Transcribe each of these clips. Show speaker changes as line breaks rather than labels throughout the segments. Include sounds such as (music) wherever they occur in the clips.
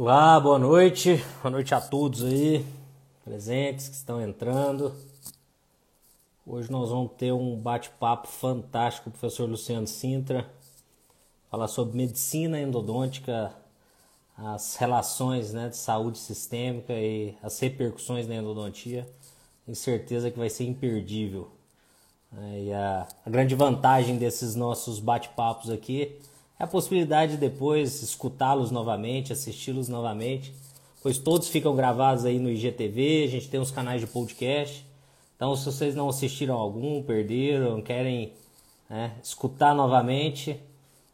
Olá, boa noite. Boa noite a todos aí, presentes que estão entrando. Hoje nós vamos ter um bate-papo fantástico com o professor Luciano Sintra, falar sobre medicina endodôntica, as relações né, de saúde sistêmica e as repercussões da endodontia. Tenho certeza que vai ser imperdível. É, e a, grande vantagem desses nossos bate-papos aqui a possibilidade de depois escutá-los novamente, assisti-los novamente, pois todos ficam gravados aí no IGTV, a gente tem os canais de podcast. Então, se vocês não assistiram algum, perderam, querem né, escutar novamente,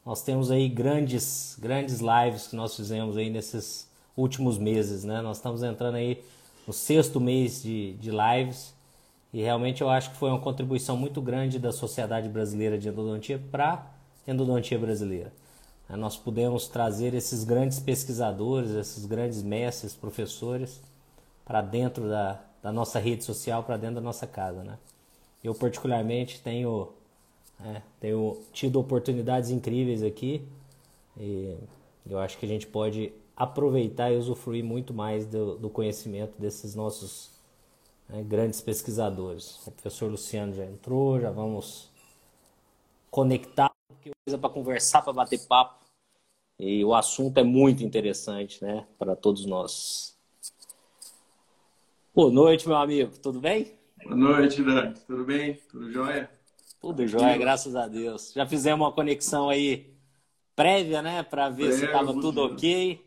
nós temos aí grandes, grandes lives que nós fizemos aí nesses últimos meses, né? Nós estamos entrando aí no sexto mês de, de lives e realmente eu acho que foi uma contribuição muito grande da Sociedade Brasileira de Endodontia para endodontia brasileira. Né, nós pudemos trazer esses grandes pesquisadores, esses grandes mestres, professores, para dentro da, da nossa rede social, para dentro da nossa casa. Né? Eu, particularmente, tenho, é, tenho tido oportunidades incríveis aqui e eu acho que a gente pode aproveitar e usufruir muito mais do, do conhecimento desses nossos né, grandes pesquisadores. O professor Luciano já entrou, já vamos conectar coisa para conversar, para bater papo. E o assunto é muito interessante, né, para todos nós. Boa noite, meu amigo. Tudo bem?
Boa noite, Dani. Tudo bem? Tudo jóia?
Tudo jóia, graças a Deus. Já fizemos uma conexão aí prévia, né, para ver se estava tudo ok.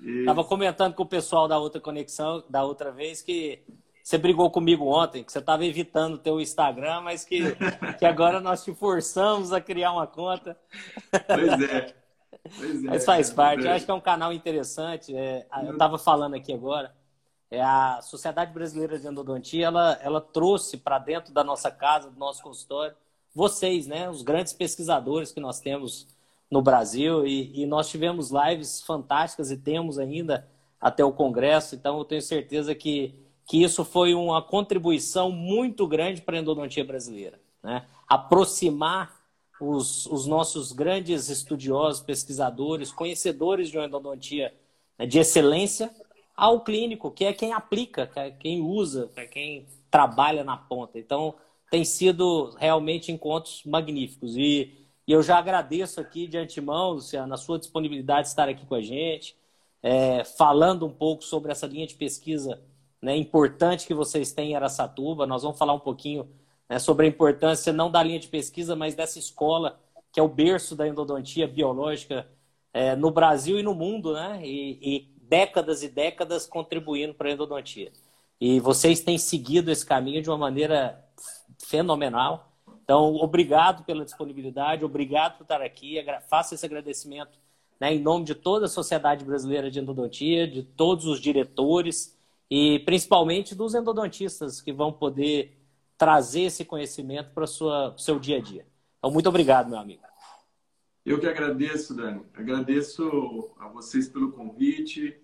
Estava comentando com o pessoal da outra conexão, da outra vez, que você brigou comigo ontem, que você estava evitando o teu Instagram, mas que, que agora nós te forçamos a criar uma conta.
Pois é. Pois
é mas faz parte. Eu acho que é um canal interessante. É, eu estava falando aqui agora. É a Sociedade Brasileira de Endodontia, ela, ela trouxe para dentro da nossa casa, do nosso consultório, vocês, né? Os grandes pesquisadores que nós temos no Brasil. E, e nós tivemos lives fantásticas e temos ainda até o Congresso. Então, eu tenho certeza que que isso foi uma contribuição muito grande para a endodontia brasileira. Né? Aproximar os, os, nossos grandes estudiosos, pesquisadores, conhecedores de uma endodontia né, de excelência ao clínico, que é quem aplica, que é quem usa, que é quem trabalha na ponta. Então, tem sido realmente encontros magníficos. E, e eu já agradeço aqui de antemão, Luciano, a sua disponibilidade de estar aqui com a gente, é, falando um pouco sobre essa linha de pesquisa né, importante que vocês têm em Aracatuba. Nós vamos falar um pouquinho né, sobre a importância não da linha de pesquisa, mas dessa escola que é o berço da endodontia biológica é, no Brasil e no mundo, né? E, e décadas e décadas contribuindo para a endodontia. E vocês têm seguido esse caminho de uma maneira fenomenal. Então, obrigado pela disponibilidade, obrigado por estar aqui. Faça esse agradecimento né, em nome de toda a Sociedade Brasileira de Endodontia, de todos os diretores, e principalmente dos endodontistas que vão poder trazer esse conhecimento para o seu dia a dia. Então, muito obrigado, meu amigo.
Eu que agradeço, Dani. Agradeço a vocês pelo convite,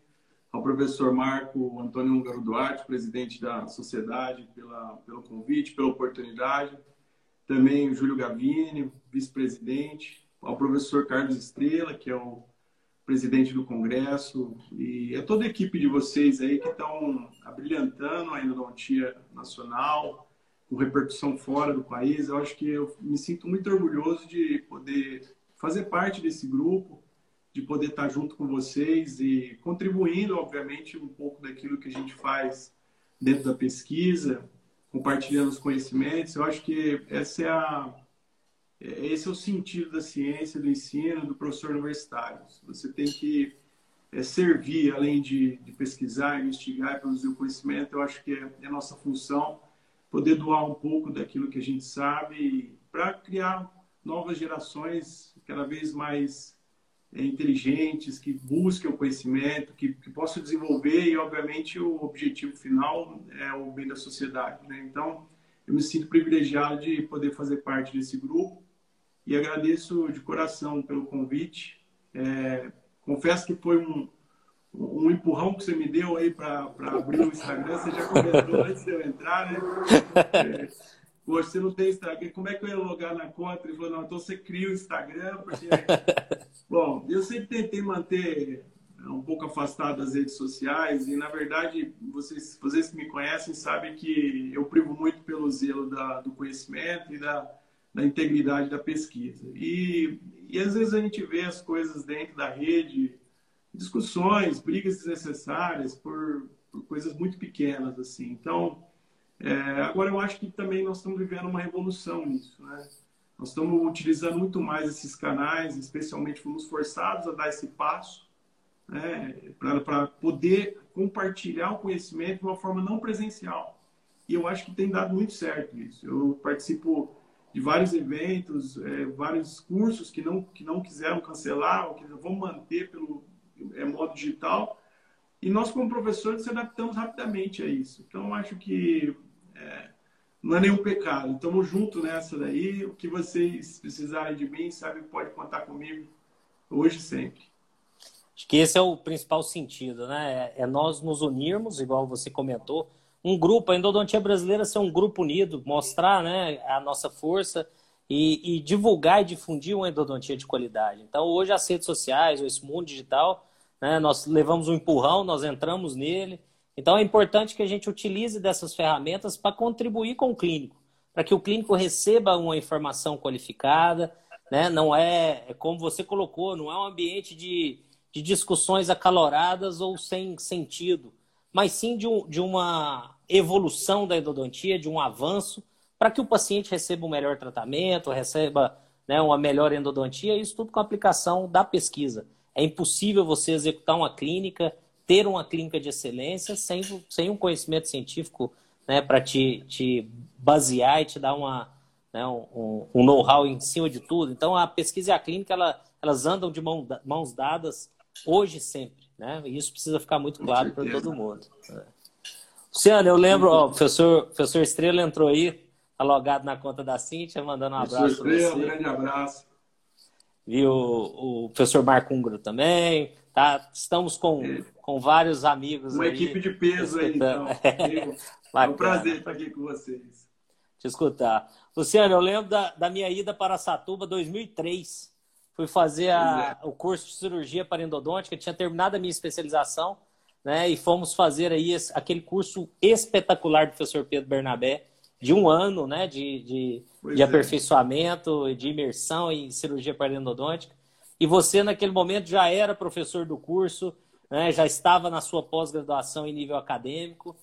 ao professor Marco Antônio Húngaro Duarte, presidente da sociedade, pela, pelo convite, pela oportunidade. Também o Júlio Gavini, vice-presidente, ao professor Carlos Estrela, que é o presidente do Congresso e a toda a equipe de vocês aí que estão abrilhantando a endodontia nacional, com repercussão fora do país. Eu acho que eu me sinto muito orgulhoso de poder fazer parte desse grupo, de poder estar junto com vocês e contribuindo, obviamente, um pouco daquilo que a gente faz dentro da pesquisa, compartilhando os conhecimentos. Eu acho que essa é a é, esse é o sentido da ciência, do ensino, do professor universitário. Você tem que é, servir, além de, de, pesquisar, investigar e produzir o conhecimento. Eu acho que é, é nossa função poder doar um pouco daquilo que a gente sabe para criar novas gerações cada vez mais é, inteligentes, que busquem o conhecimento, que, que, possam desenvolver e, obviamente, o objetivo final é o bem da sociedade. Né? Então, eu me sinto privilegiado de poder fazer parte desse grupo e agradeço de coração pelo convite. É, confesso que foi um, um empurrão que você me deu aí para abrir o Instagram. Você já comentou antes de eu entrar, né? É, você não tem Instagram, como é que eu ia logar na conta? Ele falou, não, então você cria o Instagram, porque... Bom, eu sempre tentei manter um pouco afastado das redes sociais e, na verdade, vocês, vocês que me conhecem sabem que eu privo muito pelo zelo da, do conhecimento e da, da integridade da pesquisa. E, e às vezes a gente vê as coisas dentro da rede, discussões, brigas desnecessárias por, por coisas muito pequenas, assim. Então, é, agora eu acho que também nós estamos vivendo uma revolução nisso, né? Nós estamos utilizando muito mais esses canais, especialmente fomos forçados a dar esse passo, né, para poder compartilhar o conhecimento de uma forma não presencial. E eu acho que tem dado muito certo isso. Eu participo de vários eventos, é, vários cursos que não, que não quiseram cancelar, ou que vão manter pelo é, modo digital. E nós, como professores, se adaptamos rapidamente a isso. Então, acho que é, não é nenhum pecado. Estamos juntos nessa daí. O que vocês precisarem de mim, sabe, pode contar comigo hoje e sempre.
Acho que esse é o principal sentido, né? É, é nós nos unirmos, igual você comentou, um grupo, a endodontia brasileira ser um grupo unido, mostrar né, a nossa força e, e, divulgar e difundir uma endodontia de qualidade. Então, hoje as redes sociais, esse mundo digital, né, nós levamos um empurrão, nós entramos nele, então é importante que a gente utilize dessas ferramentas para contribuir com o clínico, para que o clínico receba uma informação qualificada, né? Não é, é como você colocou, não é um ambiente de, de discussões acaloradas ou sem sentido, mas sim de, um, de uma evolução da endodontia, de um avanço, para que o paciente receba um melhor tratamento, receba né, uma melhor endodontia, isso tudo com a aplicação da pesquisa. É impossível você executar uma clínica ter uma clínica de excelência sem, sem um conhecimento científico né, para te, te basear e te dar uma, né, um, um know-how em cima de tudo. Então, a pesquisa e a clínica, ela, elas andam de mão, mãos dadas hoje e sempre. Né? E isso precisa ficar muito claro para todo mundo. É. Luciano, eu lembro, ó, o professor, professor Estrela entrou aí, alogado na conta da Cintia, mandando um abraço
para você. Um grande abraço.
Viu o, o professor Marco Ungro também. Tá? Estamos com, é. com vários amigos
Uma
aí,
equipe de peso aí, então. (laughs) é um prazer estar aqui com vocês.
Te escutar. Luciano, eu lembro da, da minha ida para Satuba 2003. Fui fazer a, é. o curso de cirurgia para endodôntica, tinha terminado a minha especialização, né? E fomos fazer aí esse, aquele curso espetacular do professor Pedro Bernabé, de um ano, né? De, de, de é. aperfeiçoamento, de imersão em cirurgia para endodôntica e você, naquele momento, já era professor do curso, né, já estava na sua pós-graduação em nível acadêmico.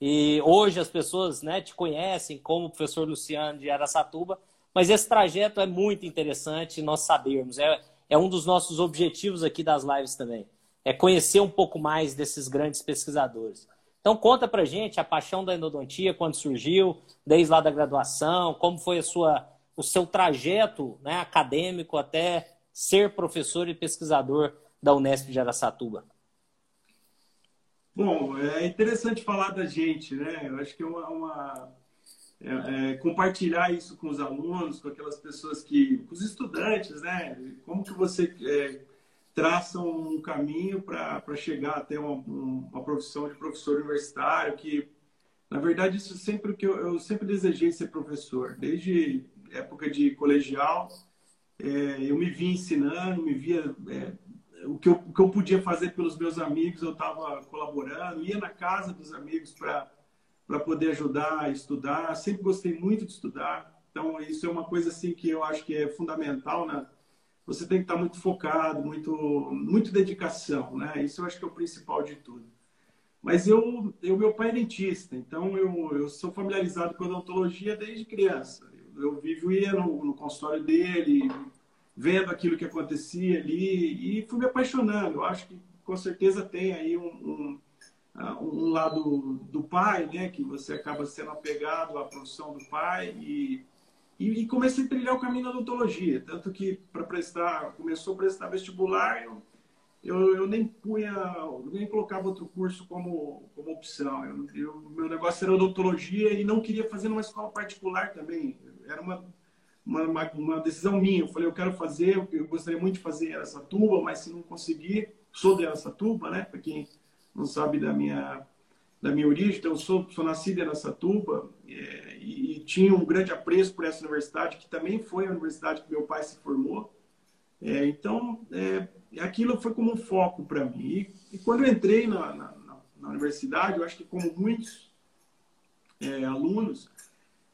E hoje as pessoas né, te conhecem como professor Luciano de Aracatuba, mas esse trajeto é muito interessante nós sabermos. É, é um dos nossos objetivos aqui das lives também. É conhecer um pouco mais desses grandes pesquisadores. Então conta pra gente a paixão da endodontia, quando surgiu, desde lá da graduação, como foi a sua, o seu trajeto né, acadêmico até ser professor e pesquisador da Unesp de Aracatuba?
Bom, é interessante falar da gente, né? Eu acho que é uma, uma é, é, compartilhar isso com os alunos, com aquelas pessoas que, com os estudantes, né? Como que você é, traça um caminho para chegar até uma, uma profissão de professor universitário, que na verdade isso sempre que eu, eu sempre desejei ser professor, desde época de colegial é, eu me via ensinando, me via é, o, que eu, o que eu podia fazer pelos meus amigos, eu estava colaborando, ia na casa dos amigos para poder ajudar a estudar. Sempre gostei muito de estudar, então isso é uma coisa assim que eu acho que é fundamental, né? Você tem que estar muito focado, muito, muito dedicação, né? Isso eu acho que é o principal de tudo. Mas eu, eu meu pai é dentista, então eu, eu sou familiarizado com odontologia desde criança eu vivia no, no consultório dele, vendo aquilo que acontecia ali e fui me apaixonando. Eu acho que com certeza tem aí um, um, ah, um, lado do pai, né, que você acaba sendo apegado à profissão do pai e, e, comecei a trilhar o caminho da odontologia, tanto que para prestar, começou a prestar vestibular, eu, eu, eu, nem punha, nem colocava outro curso como, como opção. Eu, eu, meu negócio era odontologia e não queria fazer numa escola particular também era uma, uma, uma, decisão minha. Eu falei, eu quero fazer, eu gostaria muito de fazer essa tuba, mas se não conseguir, sou dessa tuba, né? Para quem não sabe da minha da minha origem, então eu sou, sou nascido em Aracatuba é, e, e, tinha um grande apreço por essa universidade, que também foi a universidade que meu pai se formou. É, então, é, aquilo foi como um foco para mim. E, e, quando eu entrei na, na, na, universidade, eu acho que como muitos é, alunos,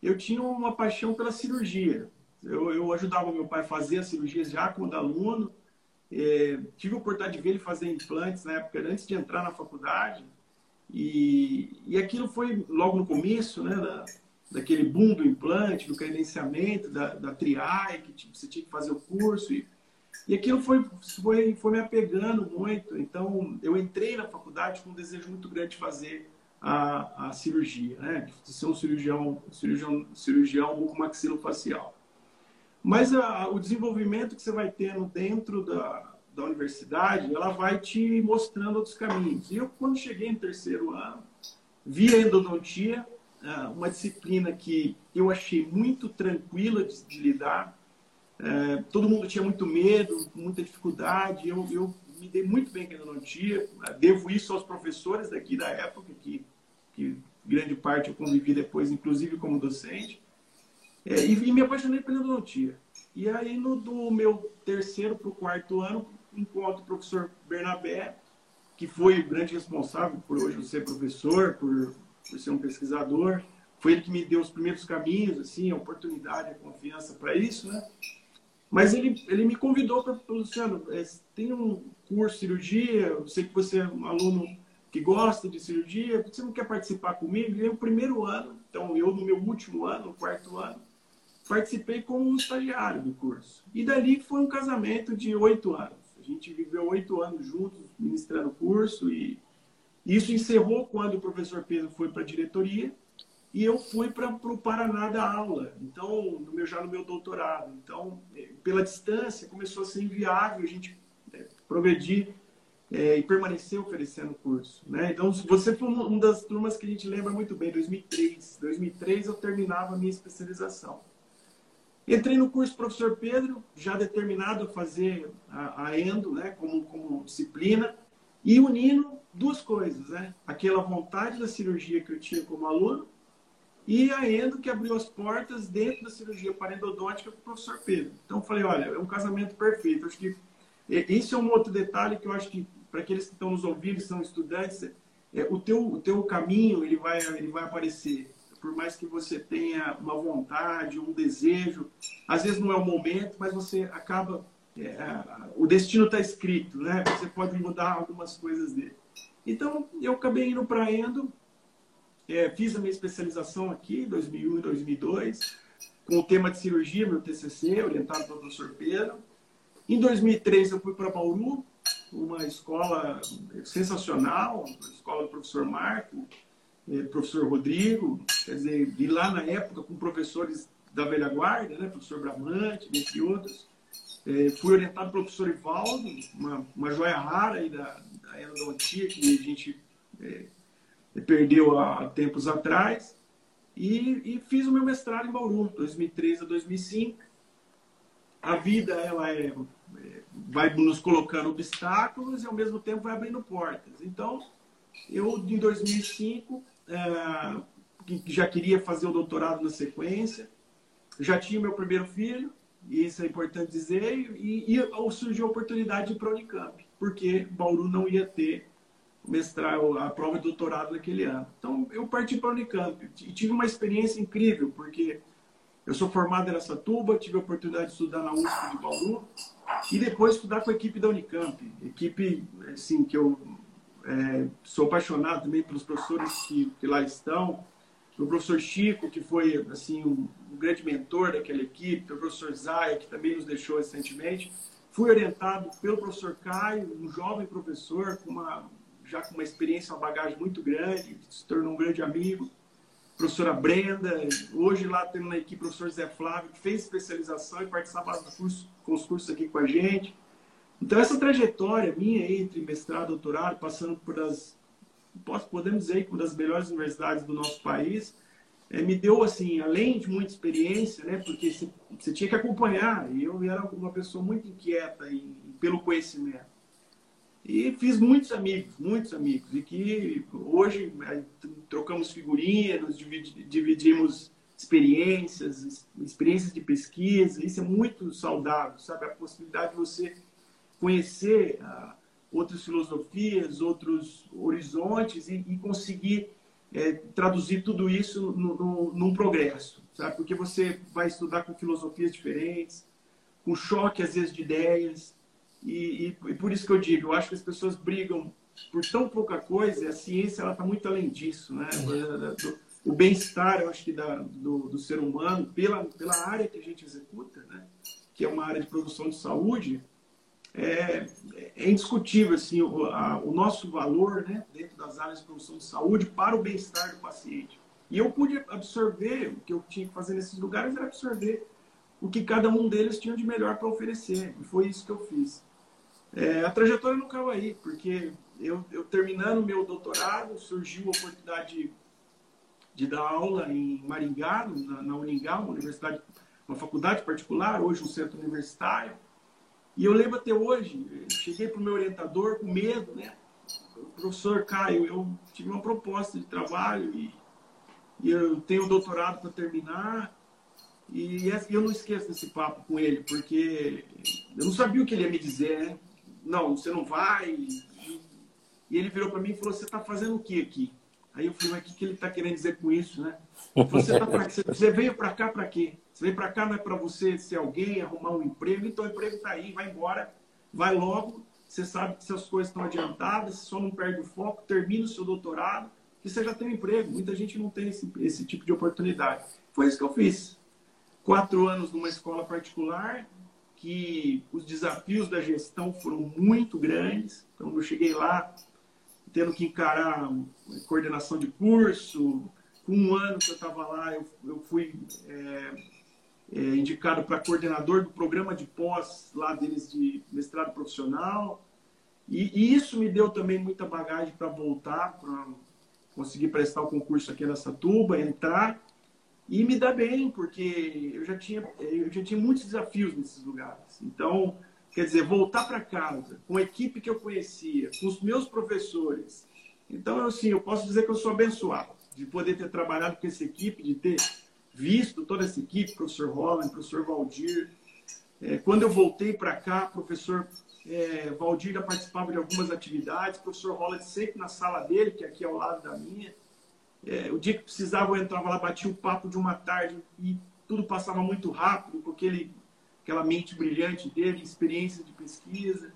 eu tinha uma paixão pela cirurgia. Eu, eu ajudava meu pai a fazer as cirurgias já quando aluno. É, tive a oportunidade de ver ele fazer implantes na época, antes de entrar na faculdade. E, e aquilo foi logo no começo, né, da, daquele boom do implante, do credenciamento, da, da triai, que tipo, você tinha que fazer o curso. E, e aquilo foi, foi, foi me apegando muito. Então, eu entrei na faculdade com um desejo muito grande de fazer a, a cirurgia, né? de ser um cirurgião, cirurgião, cirurgião bucomaxilofacial. Mas a, o desenvolvimento que você vai tendo dentro da, da universidade, ela vai te mostrando outros caminhos. E eu, quando cheguei no terceiro ano, vi a endodontia, uma disciplina que eu achei muito tranquila de, de lidar. É, todo mundo tinha muito medo, muita dificuldade. Eu, eu me dei muito bem com a endodontia. Devo isso aos professores daqui da época, que, que grande parte eu convivi depois, inclusive como docente. É, e, e, me apaixonei pela endodontia. E aí, no, do meu terceiro para o quarto ano, encontro o professor Bernabé, que foi o grande responsável por hoje eu ser professor, por, por ser um pesquisador. Foi ele que me deu os primeiros caminhos, assim, a oportunidade, a confiança para isso, né? Mas ele, ele me convidou para, Luciano, é, tem um curso de cirurgia, eu sei que você é um aluno que gosta de cirurgia, você não quer participar comigo? E é o primeiro ano, então eu no meu último ano, no quarto ano, participei como um estagiário do curso. E dali foi um casamento de oito anos. A gente viveu oito anos juntos, ministrando o curso, e isso encerrou quando o professor Pedro foi para a diretoria e eu fui para o Paraná da aula, então, no meu, já no meu doutorado. Então, é, pela distância, começou a ser inviável a gente é, progredir é, e permanecer oferecendo o curso. Né? Então, você foi uma das turmas que a gente lembra muito bem, 2003. 2003 eu terminava a minha especialização. Entrei no curso professor Pedro, já determinado a fazer a, a endo, né, como, como disciplina, e unindo duas coisas, né? Aquela vontade da cirurgia que eu tinha como aluno e a endo que abriu as portas dentro da cirurgia parendodôntica com o professor Pedro. Então, eu falei, olha, é um casamento perfeito. Acho que esse é um outro detalhe que eu acho que, para aqueles que estão nos ouvindo, são estudantes, é, o, teu, o teu caminho ele vai, ele vai aparecer por mais que você tenha uma vontade, um desejo, às vezes não é o momento, mas você acaba. É, o destino está escrito, né? Você pode mudar algumas coisas dele. Então, eu acabei indo para Endo, é, fiz a minha especialização aqui, 2001 e 2002, com o tema de cirurgia, meu TCC, orientado pelo professor Pedro. Em 2003, eu fui para Bauru, uma escola sensacional, a escola do professor Marco, é, professor Rodrigo, quer dizer, e lá na época com professores da velha guarda, né, professor Bramante, entre outros. É, fui orientado pelo professor Ivaldo, uma, uma joia rara aí da, da endodontia que a gente é, perdeu há tempos atrás. E, e, fiz o meu mestrado em Bauru, 2003 a 2005. A vida ela é, é, vai nos colocando obstáculos e ao mesmo tempo vai abrindo portas. Então, eu em 2005 é, já queria fazer o doutorado na sequência, já tinha meu primeiro filho, isso é importante dizer, e, e surgiu a oportunidade para a Unicamp, porque Bauru não ia ter mestrado, a prova de doutorado naquele ano. Então, eu parti para a Unicamp e tive uma experiência incrível, porque eu sou formado em tuba, tive a oportunidade de estudar na USP de Bauru e depois estudar com a equipe da Unicamp, equipe assim que eu é, sou apaixonado também pelos professores que, que lá estão. O professor Chico, que foi assim um grande mentor daquela equipe, o professor Zaya, que também nos deixou recentemente. Fui orientado pelo professor Caio, um jovem professor, com uma, já com uma experiência, uma bagagem muito grande, se tornou um grande amigo. Professora Brenda, hoje lá temos na equipe o professor Zé Flávio, que fez especialização e participava do curso, com os cursos aqui com a gente. Então, essa trajetória minha entre mestrado doutorado, passando por as, podemos dizer uma das melhores universidades do nosso país, é, me deu, assim, além de muita experiência, né, porque você tinha que acompanhar, e eu era uma pessoa muito inquieta em, pelo conhecimento. E fiz muitos amigos, muitos amigos, e que hoje trocamos figurinhas, nos dividimos experiências, experiências de pesquisa. Isso é muito saudável, sabe? A possibilidade de você conhecer uh, outras filosofias, outros horizontes e, e conseguir é, traduzir tudo isso no, no, num progresso, sabe? Porque você vai estudar com filosofias diferentes, com choque às vezes de ideias e, e, e por isso que eu digo, eu acho que as pessoas brigam por tão pouca coisa. A ciência ela está muito além disso, né? O bem-estar, eu acho que da, do, do ser humano pela pela área que a gente executa, né? Que é uma área de produção de saúde é, é indiscutível assim, o, a, o, nosso valor né, dentro das áreas de produção de saúde para o bem-estar do paciente. E eu pude absorver, o que eu tinha que fazer nesses lugares era absorver o que cada um deles tinha de melhor para oferecer. E foi isso que eu fiz. É, a trajetória não acaba aí, porque eu, eu terminando meu doutorado, surgiu a oportunidade de, de dar aula em Maringá, na, na uma universidade, uma faculdade particular, hoje um centro universitário. E eu lembro até hoje, cheguei para o meu orientador com medo, né? Professor Caio, eu tive uma proposta de trabalho e, e eu tenho um doutorado para terminar. E eu não esqueço desse papo com ele, porque eu não sabia o que ele ia me dizer, né? Não, você não vai. E, ele virou para mim e falou: Você está fazendo o que aqui? Aí eu falei: Mas o que, que ele está querendo dizer com isso, né? Você, tá pra, você veio para cá para quê? Você veio para cá não é para você ser alguém, arrumar um emprego, então o emprego está aí, vai embora, vai logo. Você sabe que suas coisas estão adiantadas, só não perde o foco, termina o seu doutorado, que você já tem um emprego. Muita gente não tem esse, esse tipo de oportunidade. Foi isso que eu fiz. Quatro anos numa escola particular, que os desafios da gestão foram muito grandes. Então, eu cheguei lá tendo que encarar coordenação de curso. Com um ano que eu estava lá, eu, eu fui é, é, indicado para coordenador do programa de pós lá deles de mestrado profissional. E, e isso me deu também muita bagagem para voltar, para conseguir prestar o concurso aqui na Satuba, entrar e me dá bem, porque eu já tinha, eu já tinha muitos desafios nesses lugares. Então, quer dizer, voltar para casa com a equipe que eu conhecia, com os meus professores. Então, assim, eu posso dizer que eu sou abençoado de poder ter trabalhado com essa equipe, de ter visto toda essa equipe, professor Holland, professor Valdir. É, quando eu voltei para cá, professor é, Valdir já participava de algumas atividades, professor Holland sempre na sala dele, que é aqui ao lado da minha. É, o dia que precisava, eu entrava lá, batia o papo de uma tarde e tudo passava muito rápido, com aquele, aquela mente brilhante dele, experiência de pesquisa.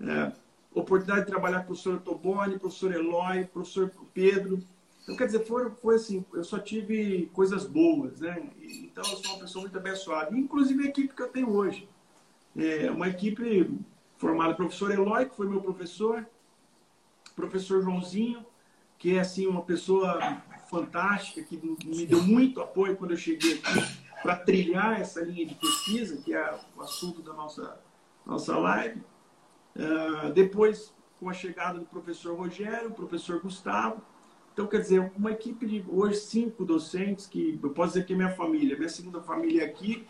É, oportunidade de trabalhar com o professor Toboni, professor Eloy, professor Pedro. Então, quer dizer, foi, foi assim, eu só tive coisas boas, né? Então, eu sou uma pessoa muito abençoada. Inclusive a equipe que eu tenho hoje. É uma equipe formada professor Eloy, que foi meu professor, professor Joãozinho, que é assim uma pessoa fantástica, que me deu muito apoio quando eu cheguei aqui para trilhar essa linha de pesquisa, que é o assunto da nossa, nossa live. Uh, depois, com a chegada do professor Rogério, professor Gustavo. Então, quer dizer, uma equipe de hoje cinco docentes, que eu posso dizer que é minha família, minha segunda família aqui.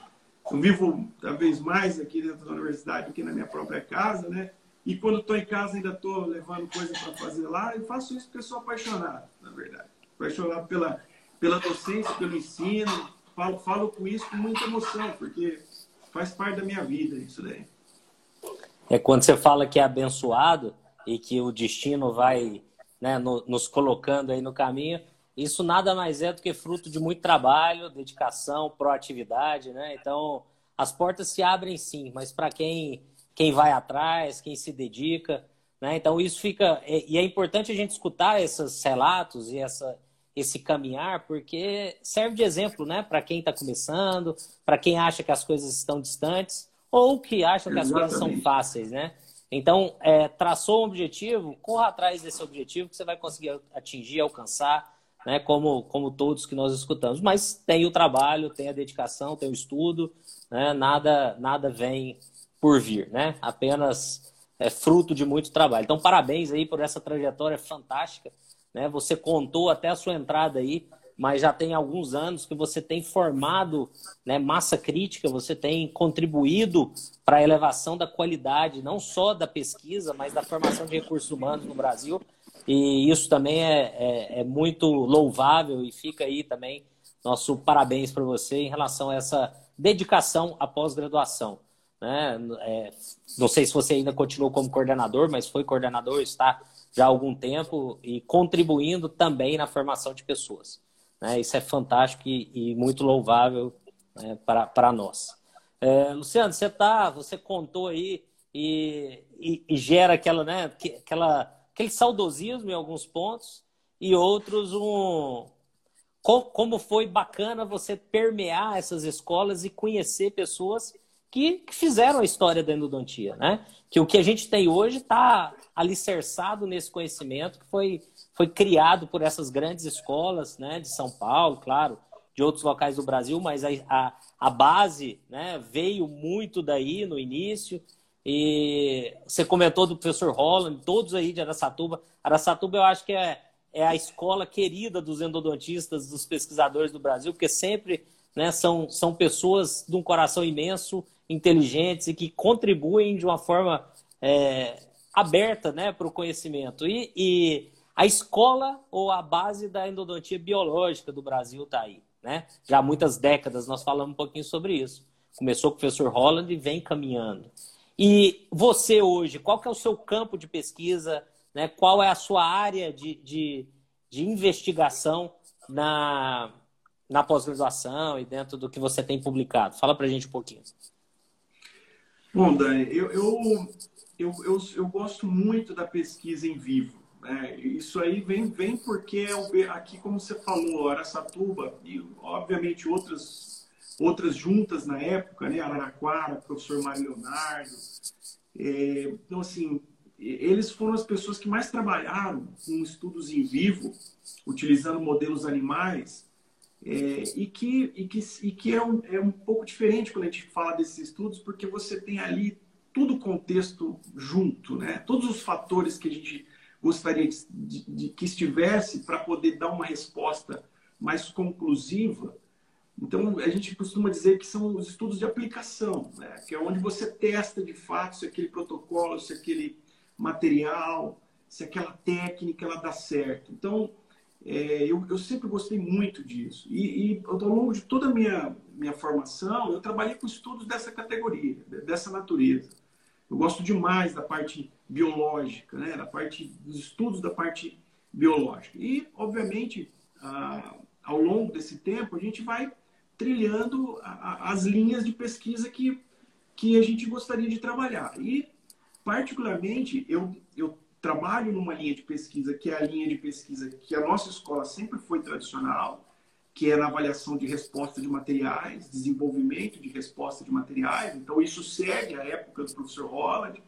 Eu vivo talvez mais aqui dentro da universidade do que na minha própria casa, né? E quando estou em casa ainda estou levando coisa para fazer lá. Eu faço isso porque sou apaixonado, na verdade. Apaixonado pela, pela docência, pelo ensino. Falo, falo com isso com muita emoção, porque faz parte da minha vida isso daí.
É quando você fala que é abençoado e que o destino vai né, no, nos colocando aí no caminho, isso nada mais é do que fruto de muito trabalho, dedicação, proatividade, né? Então, as portas se abrem sim, mas para quem quem vai atrás, quem se dedica. Né? Então, isso fica. E é importante a gente escutar esses relatos e essa, esse caminhar, porque serve de exemplo né? para quem está começando, para quem acha que as coisas estão distantes ou que acha que as coisas são fáceis. Né? Então, é, traçou um objetivo, corra atrás desse objetivo que você vai conseguir atingir, alcançar, né? como, como todos que nós escutamos. Mas tem o trabalho, tem a dedicação, tem o estudo, né? nada, nada vem por vir, né? Apenas é fruto de muito trabalho. Então, parabéns aí por essa trajetória fantástica, né? Você contou até a sua entrada aí, mas já tem alguns anos que você tem formado né, massa crítica, você tem contribuído para a elevação da qualidade, não só da pesquisa, mas da formação de recursos humanos no Brasil. E isso também é, é, é muito louvável e fica aí também nosso parabéns para você em relação a essa dedicação à pós-graduação. Né? É, não sei se você ainda continuou como coordenador, mas foi coordenador, está já há algum tempo e contribuindo também na formação de pessoas. Né? Isso é fantástico e, e muito louvável né, para nós. É, Luciano, você tá, você contou aí e, e, e, gera aquela, né, aquela, aquele saudosismo em alguns pontos e outros um como foi bacana você permear essas escolas e conhecer pessoas que, que fizeram a história da endodontia, né? Que o que a gente tem hoje está alicerçado nesse conhecimento que foi, foi criado por essas grandes escolas, né? De São Paulo, claro, de outros locais do Brasil, mas a, a, a base né, veio muito daí no início. E você comentou do professor Holland, todos aí de Aracatuba. Aracatuba eu acho que é, é a escola querida dos endodontistas, dos pesquisadores do Brasil, porque sempre né, são, são pessoas de um coração imenso inteligentes e que contribuem de uma forma é, aberta né, para o conhecimento. E, e, a escola ou a base da endodontia biológica do Brasil está aí. Né? Já há muitas décadas nós falamos um pouquinho sobre isso. Começou com o professor Holland e vem caminhando. E você hoje, qual que é o seu campo de pesquisa? Né? Qual é a sua área de, de, de investigação na, na pós-graduação e dentro do que você tem publicado? Fala para a gente um pouquinho.
Bom, Dani, eu, eu, eu, eu, eu gosto muito da pesquisa em vivo. Né? Isso aí vem, vem porque é aqui, como você falou, Araçatuba e, obviamente, outras, outras juntas na época, né? Araraquara, professor Mário Leonardo. É, então, assim, eles foram as pessoas que mais trabalharam com estudos em vivo, utilizando modelos animais, é, e que, e que, e que é, um, é um pouco diferente quando a gente fala desses estudos, porque você tem ali todo o contexto junto, né? todos os fatores que a gente gostaria de, de, de que estivesse para poder dar uma resposta mais conclusiva. Então, a gente costuma dizer que são os estudos de aplicação, né? que é onde você testa de fato se aquele protocolo, se aquele material, se aquela técnica ela dá certo. Então, é, eu, eu, sempre gostei muito disso. E, e, ao longo de toda a minha, minha formação, eu trabalhei com estudos dessa categoria, dessa natureza. Eu gosto demais da parte biológica, né? da parte dos estudos da parte biológica. E, obviamente, a, ao longo desse tempo, a gente vai trilhando a, a, as linhas de pesquisa que, que a gente gostaria de trabalhar. E, particularmente, eu, eu trabalho numa linha de pesquisa que é a linha de pesquisa que a nossa escola sempre foi tradicional, que é na avaliação de resposta de materiais, desenvolvimento de resposta de materiais. Então, isso segue a época do professor Holland.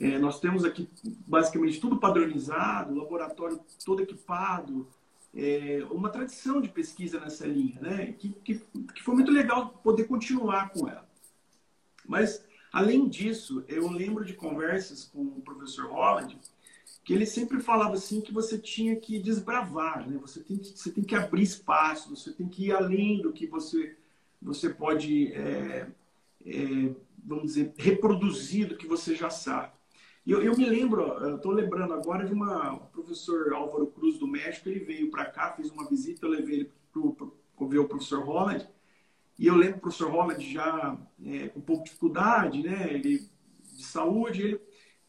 É, nós temos aqui basicamente tudo padronizado, laboratório todo equipado, é, uma tradição de pesquisa nessa linha, né? Que, que, que foi muito legal poder continuar com ela. Mas, além disso, eu lembro de conversas com o professor Holland, que ele sempre falava assim que você tinha que desbravar, né? Você tem que, você tem que abrir espaço, você tem que ir além do que você você pode, é, é, vamos dizer, reproduzir do que você já sabe. E eu, eu me lembro, estou lembrando agora de uma o professor Álvaro Cruz do México, ele veio para cá, fez uma visita, eu levei ele para ver o professor Holland, e eu lembro o professor Holland já é, com um pouco de dificuldade, né? Ele de saúde, ele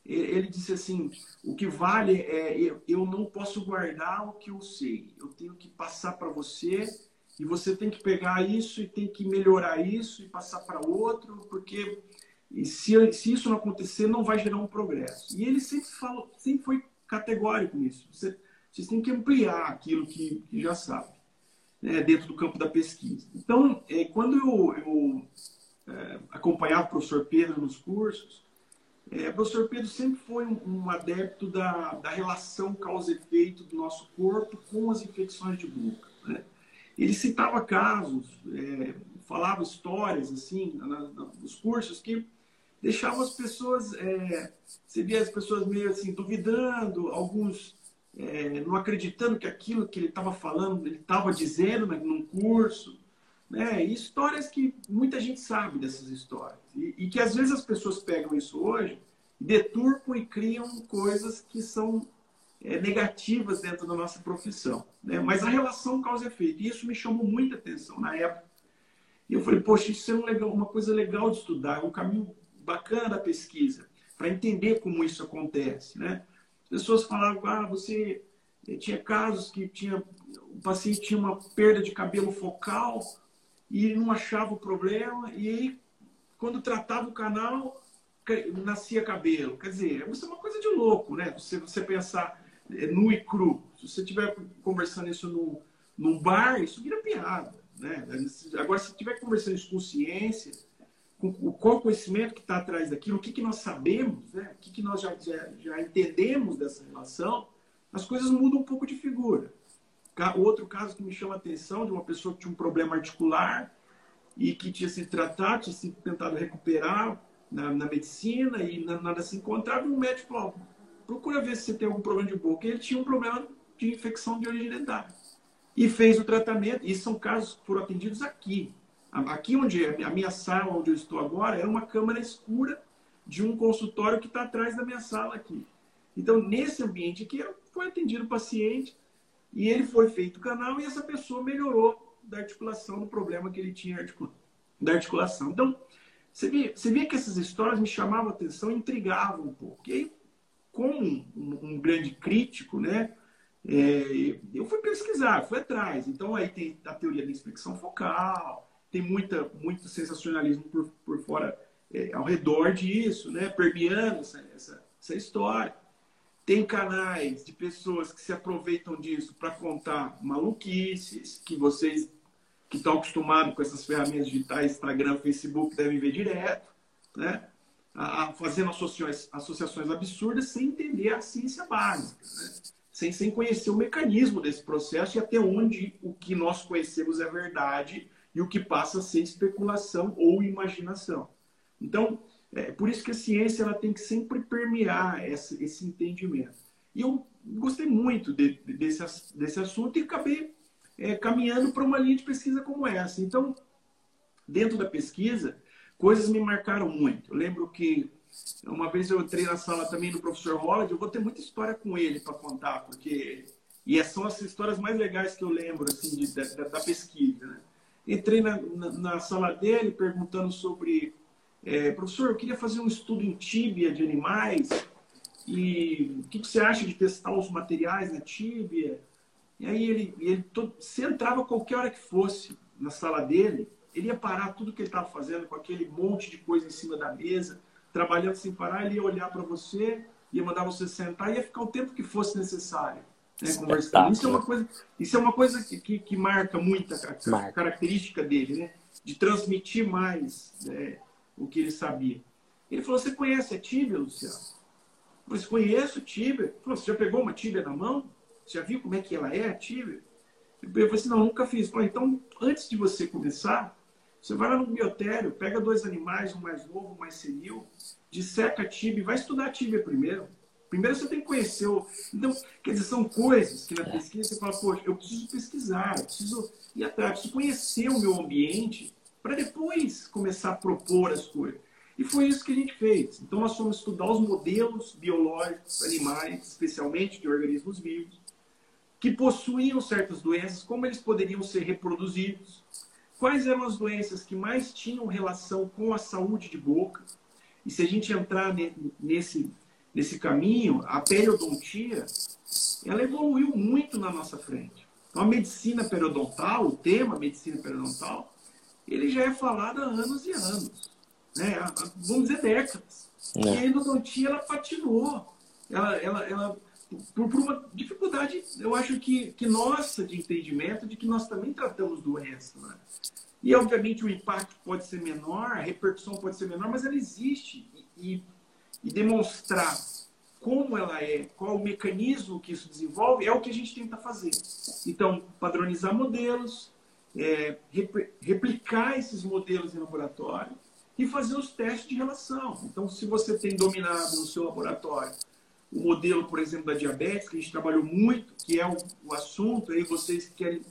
ele disse assim: o que vale é eu não posso guardar o que eu sei, eu tenho que passar para você e você tem que pegar isso e tem que melhorar isso e passar para outro, porque se, se isso não acontecer, não vai gerar um progresso. E ele sempre falou, sempre foi categórico nisso. Você, vocês têm que ampliar aquilo que, que já sabe, né, dentro do campo da pesquisa. Então, é, quando eu, eu é, acompanhava o professor Pedro nos cursos, é, professor Pedro sempre foi um, um adepto da, da relação causa-efeito do nosso corpo com as infecções de boca. Né? Ele citava casos, é, falava histórias assim na, na, nos cursos que deixavam as pessoas, é, você via as pessoas meio assim duvidando, alguns é, não acreditando que aquilo que ele estava falando, ele estava dizendo né, num curso. Né? Histórias que muita gente sabe dessas histórias. E, e, que às vezes as pessoas pegam isso hoje, deturpam e criam coisas que são é, negativas dentro da nossa profissão. Né? Mas a relação causa e efeito. E isso me chamou muita atenção na época. E eu falei, poxa, isso é um legal, uma coisa legal de estudar, é um caminho bacana da pesquisa, para entender como isso acontece. Né? As pessoas falavam, ah, você eh, tinha casos que tinha, o paciente tinha uma perda de cabelo focal e não achava o problema, e aí, quando tratava o canal, nascia cabelo. Quer dizer, isso é uma coisa de louco, né? Você, você pensar é, nu e cru. Se você estiver conversando isso no, num bar, isso vira piada. Né? Agora, se estiver conversando isso com ciência, com, qual o conhecimento que está atrás daquilo, o que, que nós sabemos, né? o que, que nós já, já, já entendemos dessa relação, as coisas mudam um pouco de figura. Outro caso que me chama a atenção de uma pessoa que tinha um problema articular e que tinha se tratado, tinha se tentado recuperar na, na medicina e nada se encontrava, e um médico falou, procura ver se você tem algum problema de boca. E ele tinha um problema de infecção de origem dentária. E fez o tratamento. E são casos que foram atendidos aqui. Aqui onde é a minha sala, onde eu estou agora, era uma câmara escura de um consultório que está atrás da minha sala aqui. Então, nesse ambiente aqui, foi atendido o paciente e ele foi feito o canal e essa pessoa melhorou da articulação, do problema que ele tinha da articulação. Então, você via, você via que essas histórias me chamavam a atenção, intrigavam um pouco. E aí, como um, um grande crítico, né? É, eu fui pesquisar, fui atrás. Então aí tem a teoria da inspeção focal, tem muita, muito sensacionalismo por, por fora, é, ao redor disso, né? Permeando essa, essa, essa história. Tem canais de pessoas que se aproveitam disso para contar maluquices que vocês que estão acostumados com essas ferramentas digitais, Instagram, Facebook, devem ver direto, né? a, fazendo associações, associações absurdas sem entender a ciência básica, né? sem, sem conhecer o mecanismo desse processo e até onde o que nós conhecemos é verdade e o que passa a ser especulação ou imaginação. Então, é por isso que a ciência ela tem que sempre permear esse, esse entendimento. E eu gostei muito de, de, desse, desse assunto e acabei é, caminhando para uma linha de pesquisa como essa. Então, dentro da pesquisa, coisas me marcaram muito. Eu lembro que uma vez eu entrei na sala também do professor Holland, eu vou ter muita história com ele para contar, porque e são as histórias mais legais que eu lembro assim de, da, da, pesquisa. Né? Entrei na, na, na, sala dele perguntando sobre é, professor, eu queria fazer um estudo em tíbia de animais e o que, que você acha de testar os materiais na tíbia? E aí ele, ele todo, se entrava qualquer hora que fosse na sala dele, ele ia parar tudo que ele estava fazendo com aquele monte de coisa em cima da mesa, trabalhando sem parar, ele ia olhar para você, ia mandar você sentar ia ficar o tempo que fosse necessário. Né, conversando. Isso é uma coisa, isso é uma coisa que, que, que marca muito a, a característica dele, né? de transmitir mais né, o que ele sabia. Ele falou: Você conhece a tíbia, Luciano? Eu falei: Conheço tíbia. Ele falou: Você já pegou uma tíbia na mão? Você já viu como é que ela é, a tíbia? Eu falei assim: Não, nunca fiz. Falei, então, antes de você começar, você vai lá no biotério, pega dois animais, um mais novo, um mais senil, disseca a tíbia, vai estudar a tíbia primeiro. Primeiro você tem que conhecer o. Então, quer dizer, são coisas que na é. pesquisa você fala, poxa, eu preciso pesquisar, eu preciso ir atrás, eu preciso conhecer o meu ambiente para depois começar a propor as coisas. E foi isso que a gente fez. Então, nós fomos estudar os modelos biológicos, animais, especialmente de organismos vivos, que possuíam certas doenças, como eles poderiam ser reproduzidos, Quais eram as doenças que mais tinham relação com a saúde de boca? E se a gente entrar nesse, nesse caminho, a periodontia, ela evoluiu muito na nossa frente. Então, a medicina periodontal, o tema medicina periodontal, ele já é falado há anos e anos. Né? Vamos dizer décadas. É. E a endodontia, ela patinou. Ela, ela, ela por, por, uma dificuldade, eu acho que, que nossa de entendimento de que nós também tratamos doença. Né? E, obviamente, o impacto pode ser menor, a repercussão pode ser menor, mas ela existe. E, e demonstrar como ela é, qual o mecanismo que isso desenvolve, é o que a gente tenta fazer. Então, padronizar modelos, é, replicar esses modelos em laboratório e fazer os testes de relação. Então, se você tem dominado no seu laboratório o modelo, por exemplo, da diabetes, que a gente trabalhou muito, que é o, o assunto, aí vocês que querem,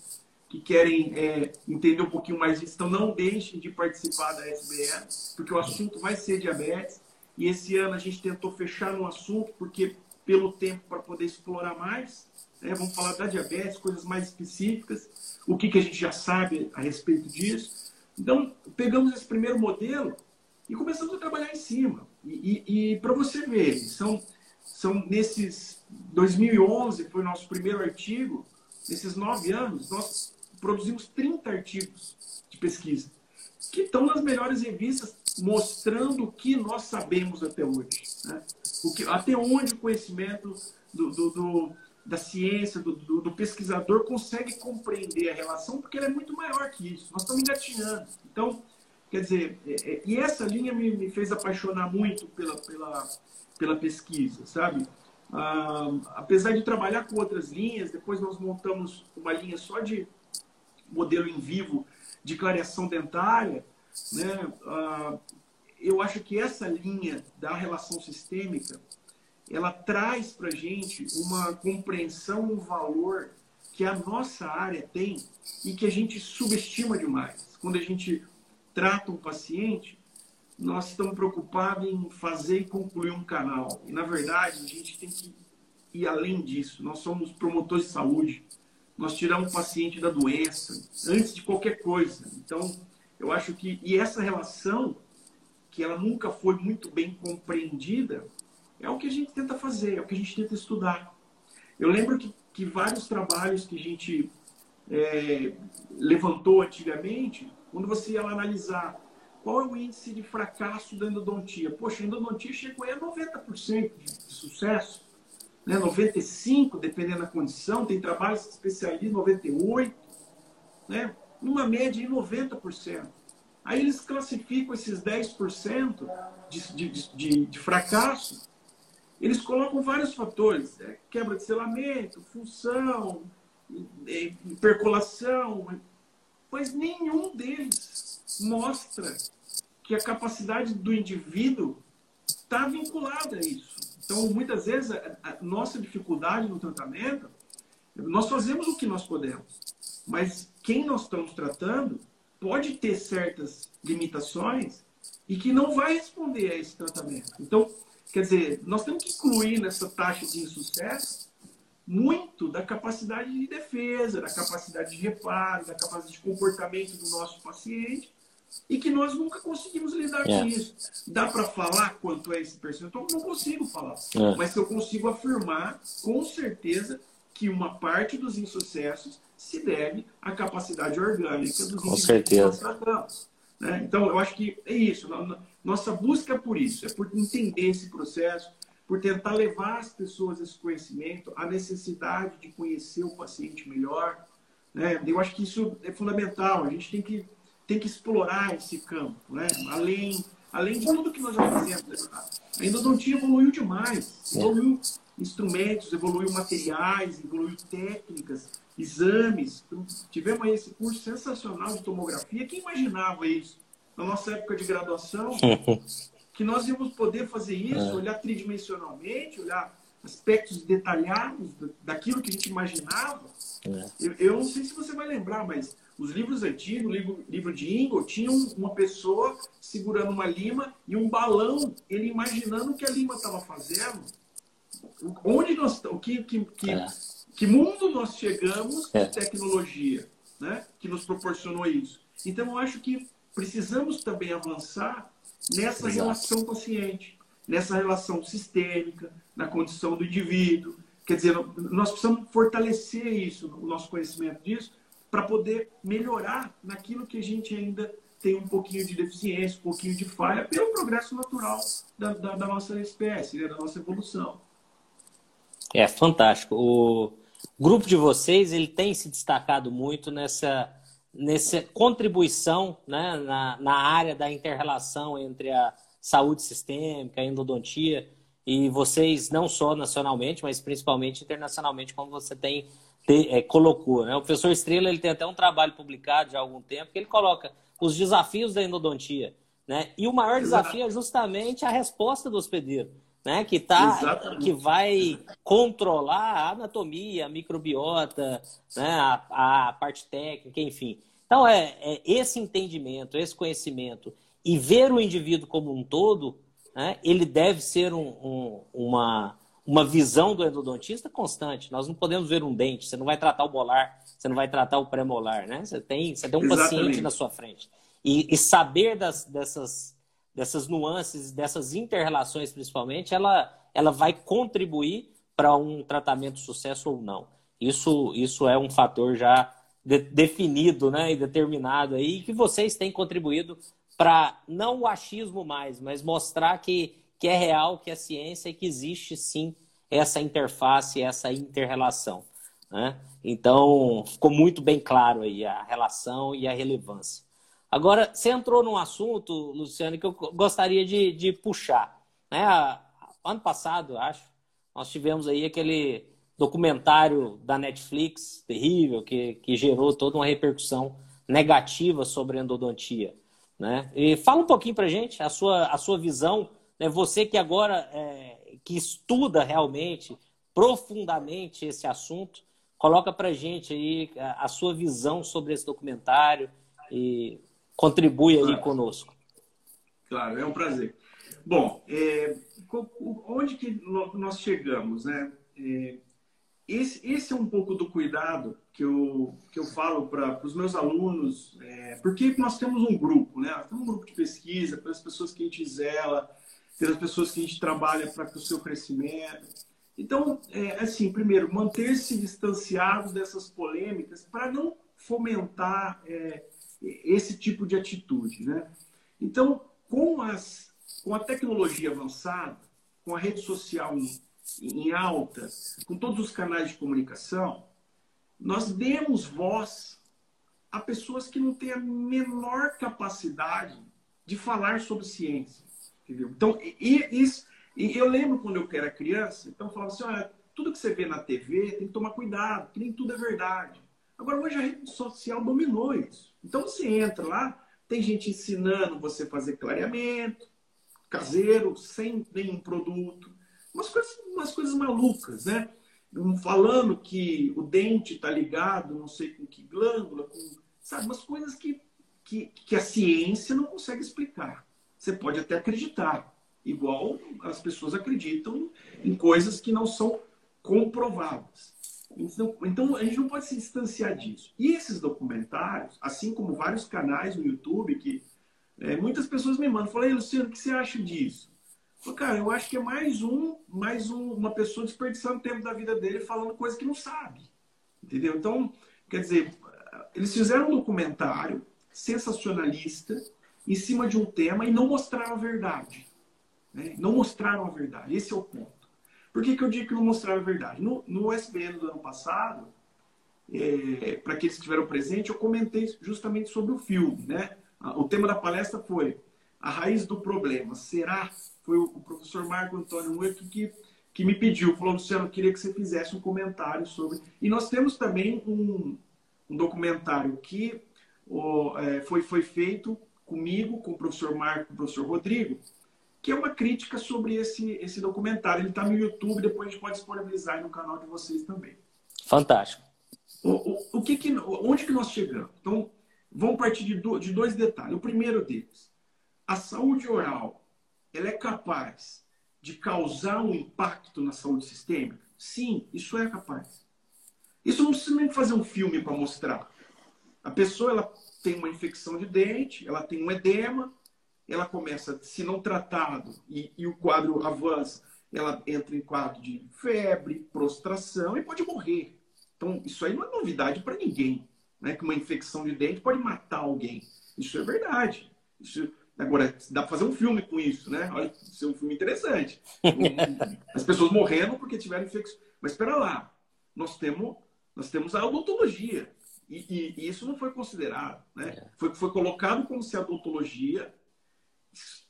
que querem é, entender um pouquinho mais disso, então não deixem de participar da SBE, porque o assunto vai ser diabetes. E esse ano a gente tentou fechar no assunto, porque pelo tempo para poder explorar mais. Né? Vamos falar da diabetes, coisas mais específicas, o que, que a gente já sabe a respeito disso. Então, pegamos esse primeiro modelo e começamos a trabalhar em cima. E, e, e para você ver, são, são nesses 2011 foi o nosso primeiro artigo. Nesses nove anos, nós produzimos 30 artigos de pesquisa que estão nas melhores revistas mostrando o que nós sabemos até hoje. Né? O que, até onde o conhecimento do, do, do da ciência, do, do, do, pesquisador consegue compreender a relação, porque ela é muito maior que isso. Nós estamos engatinhando. Então, quer dizer, é, é, e essa linha me, me, fez apaixonar muito pela, pela, pela pesquisa, sabe? Ah, apesar de trabalhar com outras linhas, depois nós montamos uma linha só de modelo em vivo de clareação dentária, né? Ah, eu acho que essa linha da relação sistêmica ela traz para gente uma compreensão, um valor que a nossa área tem e que a gente subestima demais. Quando a gente trata um paciente, nós estamos preocupados em fazer e concluir um canal. E, na verdade, a gente tem que ir além disso. Nós somos promotores de saúde. Nós tiramos o paciente da doença antes de qualquer coisa. Então, eu acho que... E essa relação, que ela nunca foi muito bem compreendida, é o que a gente tenta fazer, é o que a gente tenta estudar. Eu lembro que, que vários trabalhos que a gente é, levantou antigamente, quando você ia lá analisar qual é o índice de fracasso da endodontia? Poxa, a endodontia chegou a 90% de sucesso, né? 95%, dependendo da condição. Tem trabalhos que especializam 98%, né? numa média de 90%. Aí eles classificam esses 10% de, de, de, de fracasso eles colocam vários fatores: é, quebra de selamento, função, é, percolação, mas nenhum deles mostra que a capacidade do indivíduo está vinculada a isso. Então, muitas vezes, a nossa dificuldade no tratamento, nós fazemos o que nós podemos, mas quem nós estamos tratando pode ter certas limitações e que não vai responder a esse tratamento. Então, Quer dizer, nós temos que incluir nessa taxa de insucesso muito da capacidade de defesa, da capacidade de reparo, da capacidade de comportamento do nosso paciente e que nós nunca conseguimos lidar é. com isso. Dá para falar quanto é esse percentual? Não consigo falar. É. Mas eu consigo afirmar com certeza que uma parte dos insucessos se deve à capacidade orgânica dos
com certeza.
que nós tratamos. Né? Então, eu acho que é isso. Nossa busca é por isso, é por entender esse processo, por tentar levar as pessoas esse conhecimento, a necessidade de conhecer o paciente melhor. Né? Eu acho que isso é fundamental. A gente tem que, tem que explorar esse campo, né? além, além de tudo que nós já fizemos. A endodontia evoluiu demais. Evoluiu instrumentos, evoluiu materiais, evoluiu técnicas, exames. Então, tivemos esse curso sensacional de tomografia. Quem imaginava isso? Na nossa época de graduação, que nós íamos poder fazer isso, é. olhar tridimensionalmente, olhar aspectos detalhados daquilo que a gente imaginava. É. Eu, eu, não sei se você vai lembrar, mas os livros antigos, o livro, livro de Ingo, tinha uma pessoa segurando uma lima e um balão, ele imaginando o que a lima estava fazendo. Onde nós o que, que, que, é. que mundo nós chegamos de é. tecnologia, né? Que nos proporcionou isso. Então eu acho que precisamos também avançar nessa Exato. relação paciente, nessa relação sistêmica, na condição do indivíduo. Quer dizer, nós precisamos fortalecer isso, o nosso conhecimento disso, para poder melhorar naquilo que a gente ainda tem um pouquinho de deficiência, um pouquinho de falha, pelo progresso natural da, da, da nossa espécie, né, da nossa evolução.
É fantástico. O grupo de vocês ele tem se destacado muito nessa nessa contribuição né, na, na área da interrelação entre a saúde sistêmica, a endodontia, e vocês, não só nacionalmente, mas principalmente internacionalmente, como você tem te, é, colocou. Né? O professor Estrela ele tem até um trabalho publicado já há algum tempo que ele coloca os desafios da endodontia. Né? E o maior desafio é justamente a resposta do hospedeiro. Né, que tá, que vai controlar a anatomia, a microbiota, né, a, a parte técnica, enfim. Então, é, é, esse entendimento, esse conhecimento e ver o indivíduo como um todo, né, ele deve ser um, um, uma, uma visão do endodontista constante. Nós não podemos ver um dente, você não vai tratar o molar, você não vai tratar o pré-molar, né? Você tem, você tem um Exatamente. paciente na sua frente. E, e saber das, dessas, dessas nuances, dessas interrelações principalmente, ela, ela vai contribuir para um tratamento sucesso ou não. Isso, isso é um fator já de, definido né, e determinado aí, que vocês têm contribuído para não o achismo mais, mas mostrar que que é real, que é ciência e que existe sim essa interface, essa interrelação. Né? Então, ficou muito bem claro aí a relação e a relevância. Agora, você entrou num assunto, Luciano, que eu gostaria de, de puxar. Né? Ano passado, acho, nós tivemos aí aquele documentário da Netflix terrível que, que gerou toda uma repercussão negativa sobre a endodontia. Né? E fala um pouquinho para gente a sua, a sua visão né? Você que agora é, que estuda realmente, profundamente esse assunto, coloca para gente aí a, a, sua visão sobre esse documentário e contribui aí conosco.
Claro, é um prazer. Bom, é, onde que nós chegamos, né? É, esse, esse é um pouco do cuidado que eu, que eu falo para os meus alunos, é, porque nós temos um grupo, né? Temos um grupo de pesquisa, para as pessoas que a gente zela, pelas pessoas que a gente trabalha para o seu crescimento. Então, é, assim, primeiro, manter-se distanciado dessas polêmicas para não fomentar é, esse tipo de atitude, né? Então, com, as, com a tecnologia avançada, com a rede social em, em alta, com todos os canais de comunicação, nós demos voz a pessoas que não têm a menor capacidade de falar sobre ciência. Entendeu? Então, e, isso, e eu lembro quando eu era criança, então eu falava assim, olha, tudo que você vê na TV tem que tomar cuidado, que nem tudo é verdade. Agora, hoje a rede social dominou isso. Então, você entra lá, tem gente ensinando você fazer clareamento, caseiro, sem nenhum produto. Umas coisas, umas coisas malucas, né? Falando que o dente está ligado, não sei com que glândula, com, sabe? Umas coisas que, que, que a ciência não consegue explicar. Você pode até acreditar, igual as pessoas acreditam em coisas que não são comprovadas. Então, então, a gente não pode se distanciar disso. E esses documentários, assim como vários canais no YouTube, que é, muitas pessoas me mandam, falam, Luciano, o que você acha disso? Eu falo, cara, eu acho que é mais um, mais um, uma pessoa desperdiçando tempo da vida dele falando coisa que não sabe. Entendeu? Então, quer dizer, eles fizeram um documentário sensacionalista, em cima de um tema e não mostraram a verdade. Né? Não mostraram a verdade. Esse é o ponto. Por que, que eu digo que não mostraram a verdade? No, no SBN do ano passado, é, para aqueles que estiveram presentes, eu comentei justamente sobre o filme. Né? O tema da palestra foi a raiz do problema. Será? Foi o, professor Marco Antônio Muito que, que me pediu, falou, Luciano, eu queria que você fizesse um comentário sobre. E nós temos também um, um documentário que o, é, foi, foi feito comigo, com o professor Marco e o professor Rodrigo, que é uma crítica sobre esse, esse documentário. Ele está no YouTube, depois a gente pode disponibilizar no canal de vocês também.
Fantástico.
O, o, o que que, onde que nós chegamos? Então, vamos partir de, do, de dois detalhes. O primeiro deles, a saúde oral, ela é capaz de causar um impacto na saúde sistêmica? Sim, isso é capaz. Isso não precisa nem fazer um filme para mostrar. A pessoa ela tem uma infecção de dente, ela tem um edema, ela começa, se não tratado e, e o quadro avança, ela entra em quadro de febre, prostração e pode morrer. Então, isso aí não é novidade para ninguém, né? Que uma infecção de dente pode matar alguém. Isso é verdade. Isso, agora, dá para fazer um filme com isso, né? Olha, isso é um filme interessante. (laughs) As pessoas morrendo porque tiveram infecção. Mas espera lá, nós temos, nós temos a odontologia. E, e, e, isso não foi considerado. Né? É. Foi, foi colocado como se a odontologia,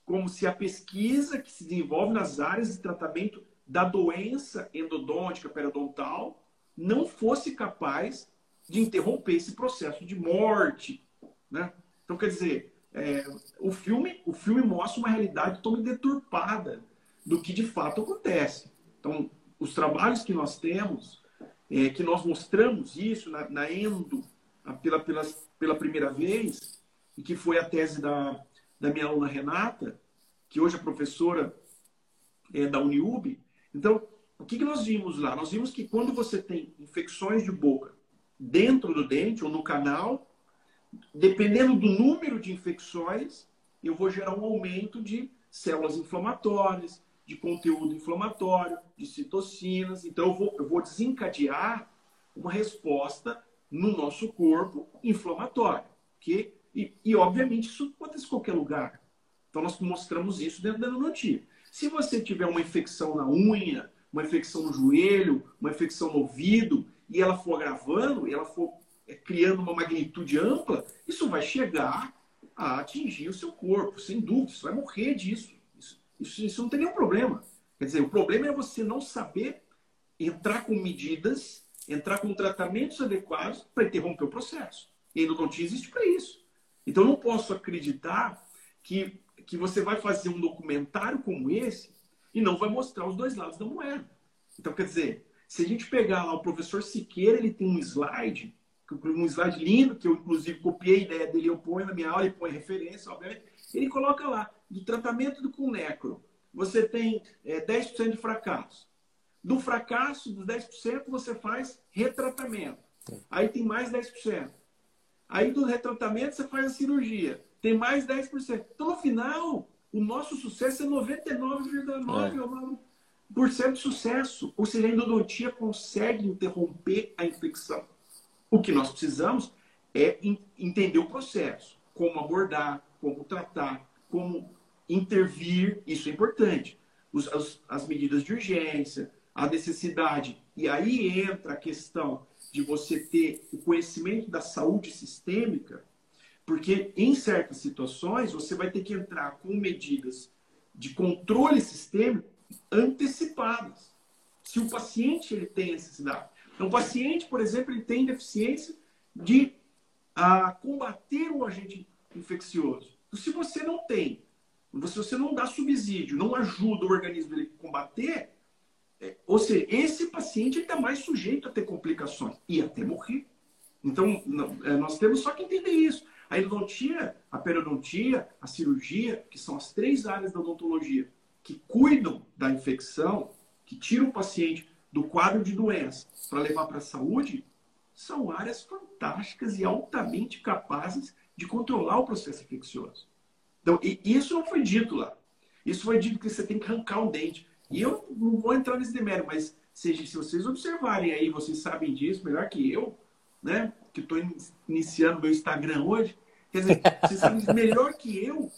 como se a pesquisa que se desenvolve nas áreas de tratamento da doença endodôntica periodontal não fosse capaz de interromper esse processo de morte. Né? Então, quer dizer, é, o, filme, o filme mostra uma realidade totalmente deturpada do que de fato acontece. Então, os trabalhos que nós temos é, que nós mostramos isso na, na Endo pela, pela, pela primeira vez, e que foi a tese da, da minha aluna Renata, que hoje é professora é, da Uniub. Então, o que, que nós vimos lá? Nós vimos que quando você tem infecções de boca dentro do dente ou no canal, dependendo do número de infecções, eu vou gerar um aumento de células inflamatórias, de conteúdo inflamatório, de citocinas. Então, eu vou, eu vou desencadear uma resposta no nosso corpo inflamatória. Que, e, e, obviamente, isso acontece em qualquer lugar. Então, nós mostramos isso dentro da notícia. Se você tiver uma infecção na unha, uma infecção no joelho, uma infecção no ouvido, e ela for agravando, ela for é, criando uma magnitude ampla, isso vai chegar a atingir o seu corpo, sem dúvida. Você vai morrer disso. Isso, isso, isso não tem nenhum problema. Quer dizer, o problema é você não saber entrar com medidas, entrar com tratamentos adequados para interromper o processo. E a endodontia existe para isso. Então, eu não posso acreditar que, que você vai fazer um documentário como esse e não vai mostrar os dois lados da moeda. Então, quer dizer, se a gente pegar lá o professor Siqueira, ele tem um slide, um slide lindo, que eu inclusive copiei a ideia dele, eu ponho na minha aula e ponho referência, obviamente. Ele coloca lá, do tratamento do com necro, você tem é, 10% de fracasso. Do fracasso, dos 10%, você faz retratamento. Aí tem mais 10%. Aí do retratamento, você faz a cirurgia. Tem mais 10%. Então, no final, o nosso sucesso é 99,9% é. de sucesso. Ou seja, a endodontia consegue interromper a infecção. O que nós precisamos é entender o processo, como abordar, como tratar, como intervir, isso é importante. Os, as, as medidas de urgência, a necessidade. E aí entra a questão de você ter o conhecimento da saúde sistêmica porque em certas situações você vai ter que entrar com medidas de controle sistêmico antecipadas. Se o paciente ele tem necessidade. Então, o paciente, por exemplo, ele tem deficiência de a, combater o agente infeccioso. Então, se você não tem, se você não dá subsídio, não ajuda o organismo a combater, é, ou seja, esse paciente está mais sujeito a ter complicações e até morrer. Então, não, é, nós temos só que entender isso. A endodontia, a periodontia, a cirurgia, que são as três áreas da odontologia que cuidam da infecção, que tiram o paciente do quadro de doença para levar para a saúde, são áreas fantásticas e altamente capazes de controlar o processo infeccioso. Então, isso não foi dito lá. Isso foi dito que você tem que arrancar o dente. E eu não vou entrar nesse demérito, mas se, se vocês observarem aí, vocês sabem disso melhor que eu, né? que estou iniciando meu Instagram hoje, quer dizer, você sabe melhor que eu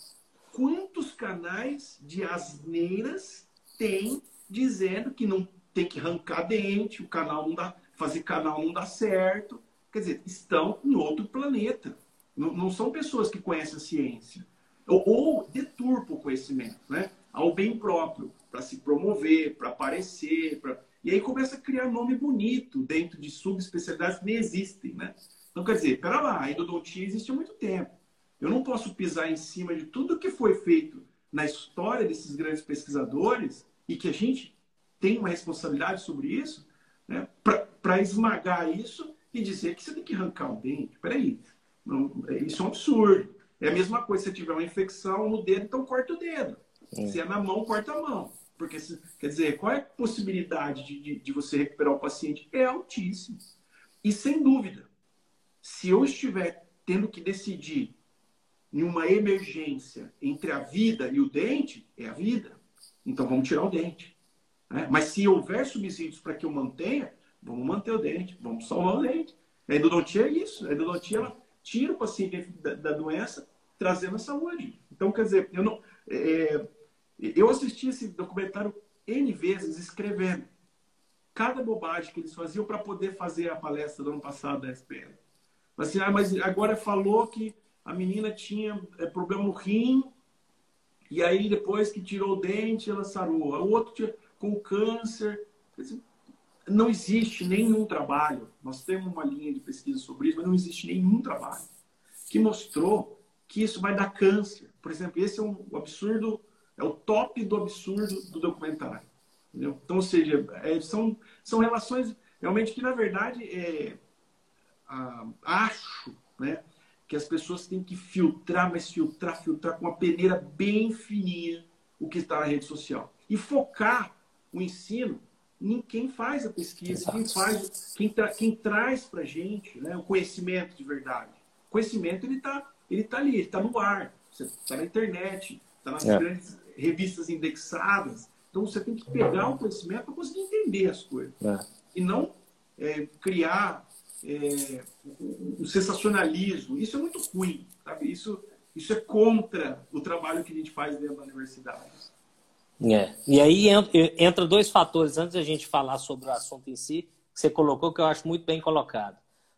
quantos canais de asneiras tem dizendo que não tem que arrancar dente, o canal não dá, fazer canal não dá certo. Quer dizer, estão em outro planeta. Não, não são pessoas que conhecem a ciência. Ou, ou deturpam o conhecimento, né? Ao bem próprio, para se promover, para aparecer, para e aí começa a criar nome bonito dentro de subespecialidades que nem existem, né? Então, quer dizer, pera lá, a endodontia existe há muito tempo. Eu não posso pisar em cima de tudo que foi feito na história desses grandes pesquisadores e que a gente tem uma responsabilidade sobre isso, né? para esmagar isso e dizer que você tem que arrancar o dente. Peraí, não, isso é um absurdo. É a mesma coisa se você tiver uma infecção no dedo, então corta o dedo. Se é na mão, corta a mão. Porque, quer dizer, qual é a possibilidade de, de, de você recuperar o paciente? É altíssimo. E sem dúvida, se eu estiver tendo que decidir em uma emergência entre a vida e o dente, é a vida. Então vamos tirar o dente. Né? Mas se houver subsídios para que eu mantenha, vamos manter o dente, vamos salvar o dente. A endodontia é isso. A endodontia ela tira o paciente da, da doença, trazendo a saúde. Então, quer dizer, eu não. É, eu assisti esse documentário N vezes escrevendo cada bobagem que eles faziam para poder fazer a palestra do ano passado da SPL. Assim, ah, mas agora falou que a menina tinha é, problema no rim, e aí depois que tirou o dente, ela sarou. O outro tinha com câncer. Não existe nenhum trabalho, nós temos uma linha de pesquisa sobre isso, mas não existe nenhum trabalho que mostrou que isso vai dar câncer. Por exemplo, esse é um absurdo é o top do absurdo do documentário. Entendeu? Então, ou seja, é, são, são relações realmente que, na verdade, é, ah, acho né, que as pessoas têm que filtrar, mas filtrar, filtrar com uma peneira bem fininha o que está na rede social. E focar o ensino quem faz a pesquisa, quem faz, quem, tra, quem traz para a gente né, o conhecimento de verdade. O conhecimento ele está ele tá ali, ele está no ar, está na internet, está nas é. grandes revistas indexadas. Então você tem que pegar o conhecimento para conseguir entender as coisas. É. E não é, criar é, um sensacionalismo. Isso é muito ruim, sabe? Isso, isso é contra o trabalho que a gente faz dentro da universidade.
É. E aí entra dois fatores antes da gente falar sobre o assunto em si, que você colocou, que eu acho muito bem colocado.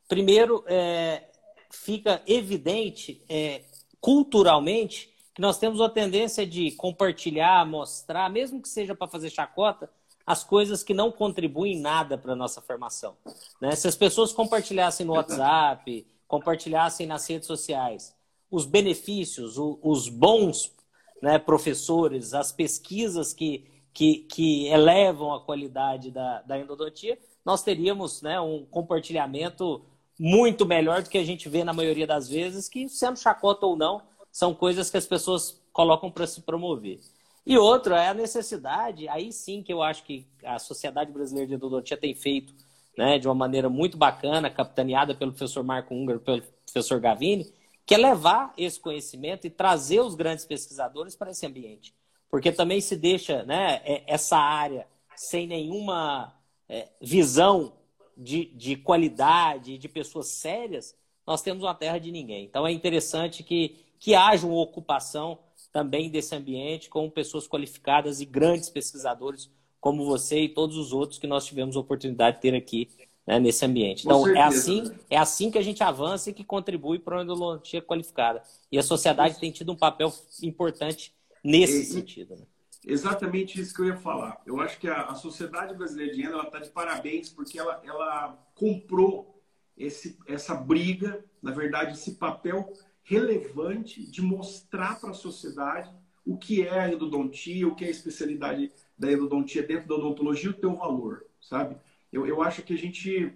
Primeiro, é, fica evidente é, culturalmente nós temos a tendência de compartilhar, mostrar, mesmo que seja para fazer chacota, as coisas que não contribuem nada para a nossa formação. Né? Se as pessoas compartilhassem no WhatsApp, compartilhassem nas redes sociais os benefícios, os bons né, professores, as pesquisas que, que, que elevam a qualidade da, da endodontia, nós teríamos né, um compartilhamento muito melhor do que a gente vê na maioria das vezes, que sendo chacota ou não, são coisas que as pessoas colocam para se promover. E outro é a necessidade, aí sim que eu acho que a Sociedade Brasileira de Endodontia tem feito né, de uma maneira muito bacana, capitaneada pelo professor Marco Húngaro, pelo professor Gavini, que é levar esse conhecimento e trazer os grandes pesquisadores para esse ambiente. Porque também se deixa né, é, essa área sem nenhuma é, visão de, de qualidade, de pessoas sérias, nós temos uma terra de ninguém. Então é interessante que, que haja uma ocupação também desse ambiente com pessoas qualificadas e grandes pesquisadores como você e todos os outros que nós tivemos a oportunidade de ter aqui né, nesse ambiente. Então, é assim, é assim que a gente avança e que contribui para a endodontia qualificada. E a sociedade tem tido um papel importante nesse sentido. Né?
Exatamente isso que eu ia falar. Eu acho que a, a Sociedade Brasileira de está de parabéns porque ela, ela comprou esse, essa briga, na verdade, esse papel relevante de mostrar para a sociedade o que é a endodontia, o que é a especialidade da endodontia dentro da odontologia, o teu valor, sabe? Eu, eu acho que a gente,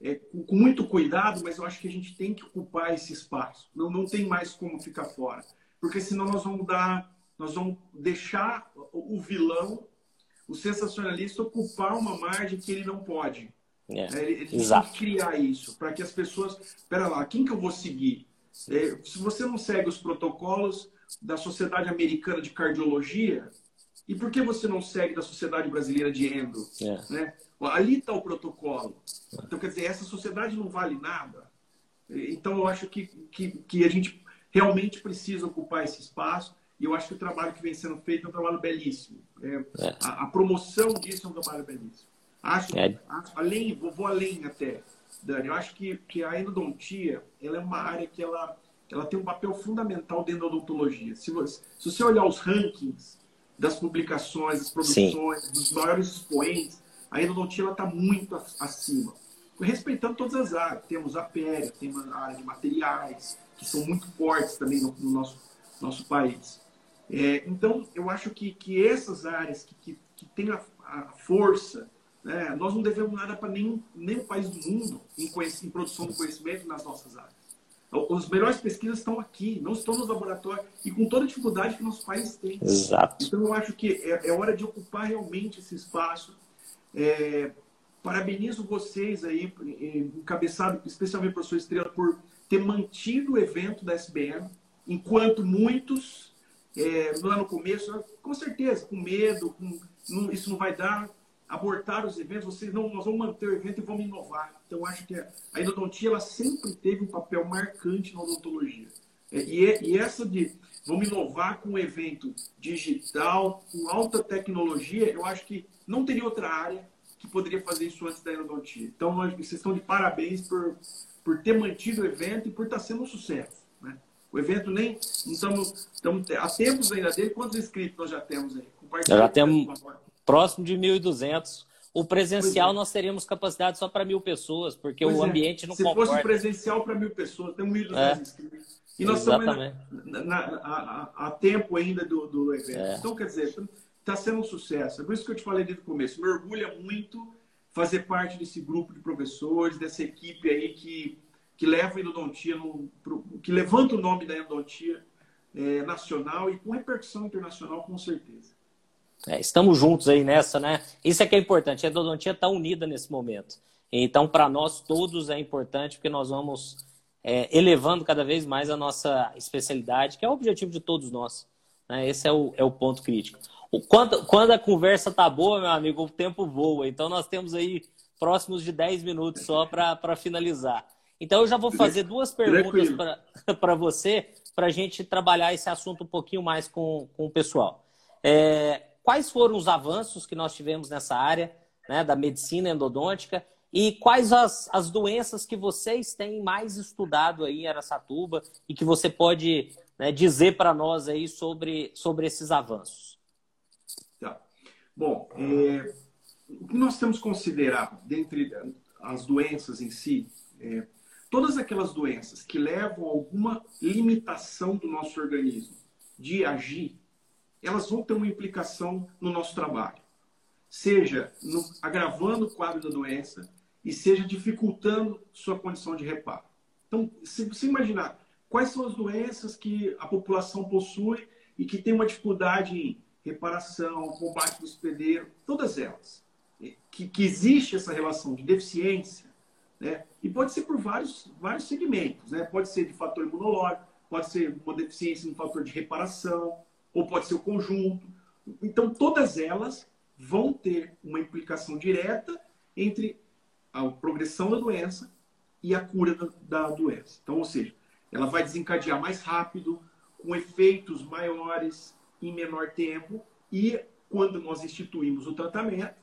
é, com muito cuidado, mas eu acho que a gente tem que ocupar esse espaço. Não, não tem mais como ficar fora. Porque senão nós vamos dar, nós vamos deixar o vilão, o sensacionalista, ocupar uma margem que ele não pode. É, é ele, ele tem que criar isso, para que as pessoas. Espera lá, quem que eu vou seguir? É, se você não segue os protocolos da Sociedade Americana de Cardiologia, e por que você não segue da Sociedade Brasileira de Endo? É. Né? Ali está o protocolo. Então, quer dizer, essa sociedade não vale nada. Então, eu acho que, que, que a gente realmente precisa ocupar esse espaço. E eu acho que o trabalho que vem sendo feito é um trabalho belíssimo. É, é. A, a, promoção disso é um trabalho belíssimo. Acho, é. acho além, vou, vou além até. Dani, eu acho que, que a endodontia ela é uma área que ela, ela tem um papel fundamental dentro da odontologia. Se você, se você olhar os rankings das publicações, das produções, Sim. dos maiores expoentes, a endodontia está muito acima. Respeitando todas as áreas. Temos a pele, temos a área de materiais, que são muito fortes também no, no nosso, nosso país. É, então, eu acho que, que essas áreas que, que, que têm a, a força né? Nós não devemos nada para nenhum, nenhum país do mundo em, em produção de conhecimento nas nossas áreas. As melhores pesquisas estão aqui, não estão nos laboratórios e com toda a dificuldade que nosso país tem.
Exato.
Então eu acho que é, é hora de ocupar realmente esse espaço. É, parabenizo vocês aí, encabeçado especialmente o professor Estrela, por ter mantido o evento da SBM, enquanto muitos, é, lá no começo, com certeza, com medo, com, não, isso não vai dar, abortar os eventos, vocês não, nós vamos manter o evento e vamos inovar. Então, acho que a endodontia ela sempre teve um papel marcante na odontologia. É, e, é, e essa de vamos inovar com um evento digital, com alta tecnologia, eu acho que não teria outra área que poderia fazer isso antes da endodontia. Então, nós, vocês estão de parabéns por, por ter mantido o evento e por estar sendo um sucesso. Né? O evento nem. Estamos, estamos há tempos ainda dele. Quantos inscritos nós já temos aí?
Já temos próximo de 1.200. O presencial é. nós teríamos capacidade só para mil pessoas, porque pois o é. ambiente não
Se
comporta.
Se fosse presencial para mil pessoas, tem 1.200 é. inscritos. E nós Exatamente. estamos há tempo ainda do, do evento. É. Então, quer dizer, está sendo um sucesso. É por isso que eu te falei desde o começo. Me orgulha muito fazer parte desse grupo de professores, dessa equipe aí que, que leva a endodontia, no, que levanta o nome da endodontia é, nacional e com repercussão internacional, com certeza.
É, estamos juntos aí nessa, né? Isso é que é importante. A endodontia está unida nesse momento. Então, para nós todos é importante porque nós vamos é, elevando cada vez mais a nossa especialidade, que é o objetivo de todos nós. Né? Esse é o, é o ponto crítico. O, quando, quando a conversa tá boa, meu amigo, o tempo voa. Então, nós temos aí próximos de 10 minutos só para finalizar. Então, eu já vou fazer duas perguntas para você, para a gente trabalhar esse assunto um pouquinho mais com, com o pessoal. É, quais foram os avanços que nós tivemos nessa área né, da medicina endodôntica e quais as, as doenças que vocês têm mais estudado aí em Aracatuba e que você pode né, dizer para nós aí sobre, sobre esses avanços?
Tá. Bom, é, o que nós temos que considerar dentre as doenças em si, é, todas aquelas doenças que levam a alguma limitação do nosso organismo de agir elas vão ter uma implicação no nosso trabalho. Seja no, agravando o quadro da doença e seja dificultando sua condição de reparo. Então, se você imaginar quais são as doenças que a população possui e que tem uma dificuldade em reparação, combate do hospedeiro, todas elas, que, que existe essa relação de deficiência, né? e pode ser por vários, vários segmentos, né? pode ser de fator imunológico, pode ser uma deficiência no fator de reparação, ou pode ser o conjunto. Então, todas elas vão ter uma implicação direta entre a progressão da doença e a cura da, da doença. Então, ou seja, ela vai desencadear mais rápido, com efeitos maiores em menor tempo, e quando nós instituímos o tratamento,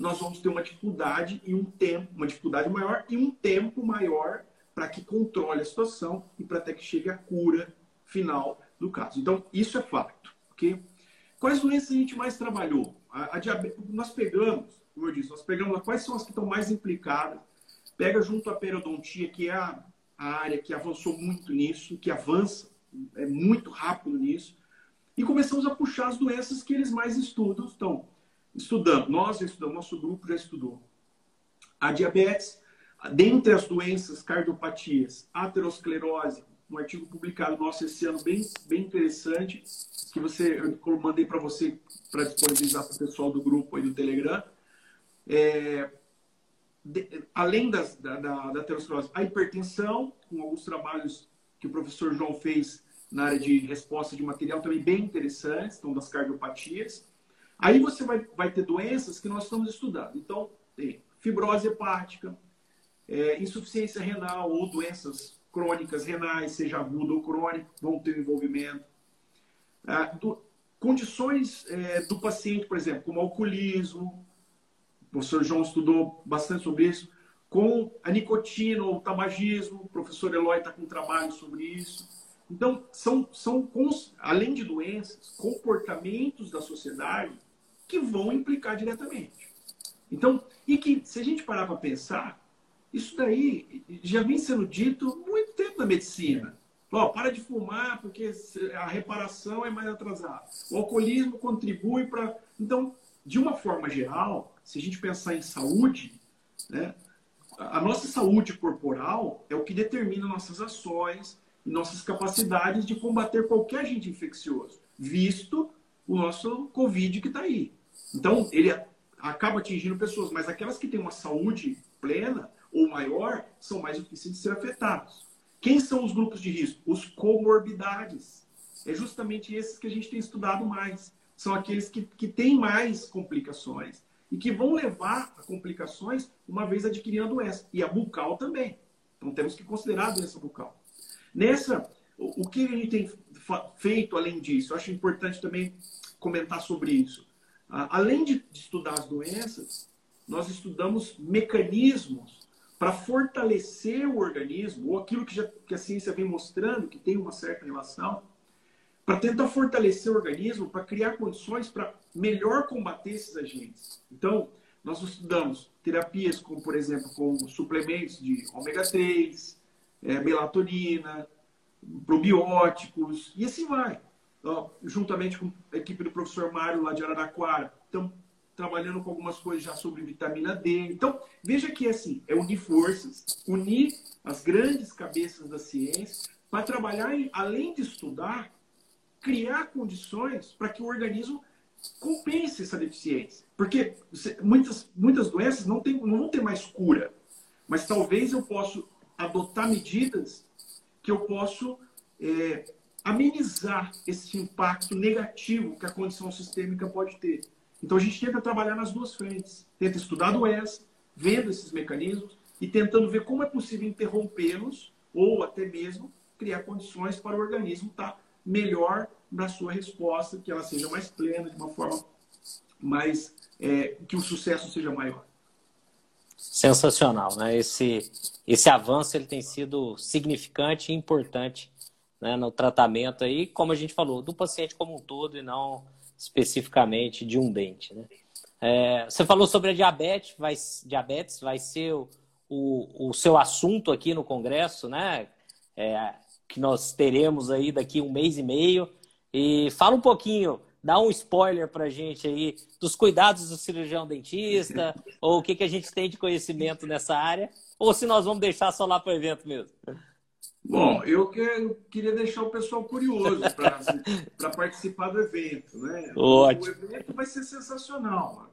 nós vamos ter uma dificuldade e um tempo, uma dificuldade maior e um tempo maior para que controle a situação e para até que chegue a cura final do caso. Então, isso é fato. Okay? Quais doenças a gente mais trabalhou? A, a diabetes, nós pegamos, como eu disse, nós pegamos quais são as que estão mais implicadas. Pega junto a periodontia, que é a, a área que avançou muito nisso, que avança é muito rápido nisso. E começamos a puxar as doenças que eles mais estudam. Estão estudando, nós estudamos, nosso grupo já estudou. A diabetes, dentre as doenças cardiopatias, aterosclerose, um artigo publicado nosso esse ano bem, bem interessante, que você eu mandei para você para disponibilizar para o pessoal do grupo aí do Telegram. É, de, além das, da, da, da aterosclerose, a hipertensão, com alguns trabalhos que o professor João fez na área de resposta de material também bem interessantes, então das cardiopatias. Aí você vai, vai ter doenças que nós estamos estudando. Então, tem fibrose hepática, é, insuficiência renal ou doenças crônicas renais, seja aguda ou crônica, vão ter envolvimento. Ah, do, condições é, do paciente, por exemplo, como alcoolismo, o professor João estudou bastante sobre isso, com a nicotina ou tabagismo, o professor Eloy está com um trabalho sobre isso. Então, são, são além de doenças, comportamentos da sociedade que vão implicar diretamente. Então, e que, se a gente parar para pensar, isso daí já vem sendo dito muito tempo na medicina. Ó, para de fumar porque a reparação é mais atrasada. O alcoolismo contribui para. Então, de uma forma geral, se a gente pensar em saúde, né, a nossa saúde corporal é o que determina nossas ações e nossas capacidades de combater qualquer agente infeccioso, visto o nosso Covid que está aí. Então, ele acaba atingindo pessoas, mas aquelas que têm uma saúde plena, ou maior são mais difíceis de ser afetados. Quem são os grupos de risco? Os comorbidades. É justamente esses que a gente tem estudado mais. São aqueles que, que têm mais complicações e que vão levar a complicações uma vez adquirindo a doença. E a bucal também. Então temos que considerar a doença bucal. Nessa, o, que a gente tem feito além disso? Eu acho importante também comentar sobre isso. Além de estudar as doenças, nós estudamos mecanismos para fortalecer o organismo, ou aquilo que, já, que a ciência vem mostrando, que tem uma certa relação, para tentar fortalecer o organismo, para criar condições para melhor combater esses agentes. Então, nós estudamos terapias como, por exemplo, com suplementos de ômega 3, é, melatonina, probióticos, e assim vai. Então, juntamente com a equipe do professor Mário lá de Araraquara, estamos trabalhando com algumas coisas já sobre vitamina D. Então, veja que assim, é unir forças, unir as grandes cabeças da ciência para trabalhar, em, além de estudar, criar condições para que o organismo compense essa deficiência. Porque muitas, muitas doenças não, tem, não vão ter mais cura. Mas talvez eu possa adotar medidas que eu posso é, amenizar esse impacto negativo que a condição sistêmica pode ter. Então a gente tenta trabalhar nas duas frentes. Tenta estudar doença, vendo esses mecanismos e tentando ver como é possível interrompê-los ou até mesmo criar condições para o organismo estar melhor na sua resposta, que ela seja mais plena, de uma forma mais. É, que o sucesso seja maior.
Sensacional, né? Esse, esse avanço ele tem sido significante e importante né, no tratamento aí, como a gente falou, do paciente como um todo e não especificamente de um dente, né? É, você falou sobre a diabetes, vai, diabetes vai ser o, o, o seu assunto aqui no Congresso, né? É, que nós teremos aí daqui um mês e meio. E fala um pouquinho, dá um spoiler para a gente aí dos cuidados do cirurgião dentista, (laughs) ou o que, que a gente tem de conhecimento nessa área, ou se nós vamos deixar só lá para o evento mesmo.
Bom, eu queria deixar o pessoal curioso para participar do evento. Né?
Ótimo.
O evento vai ser sensacional.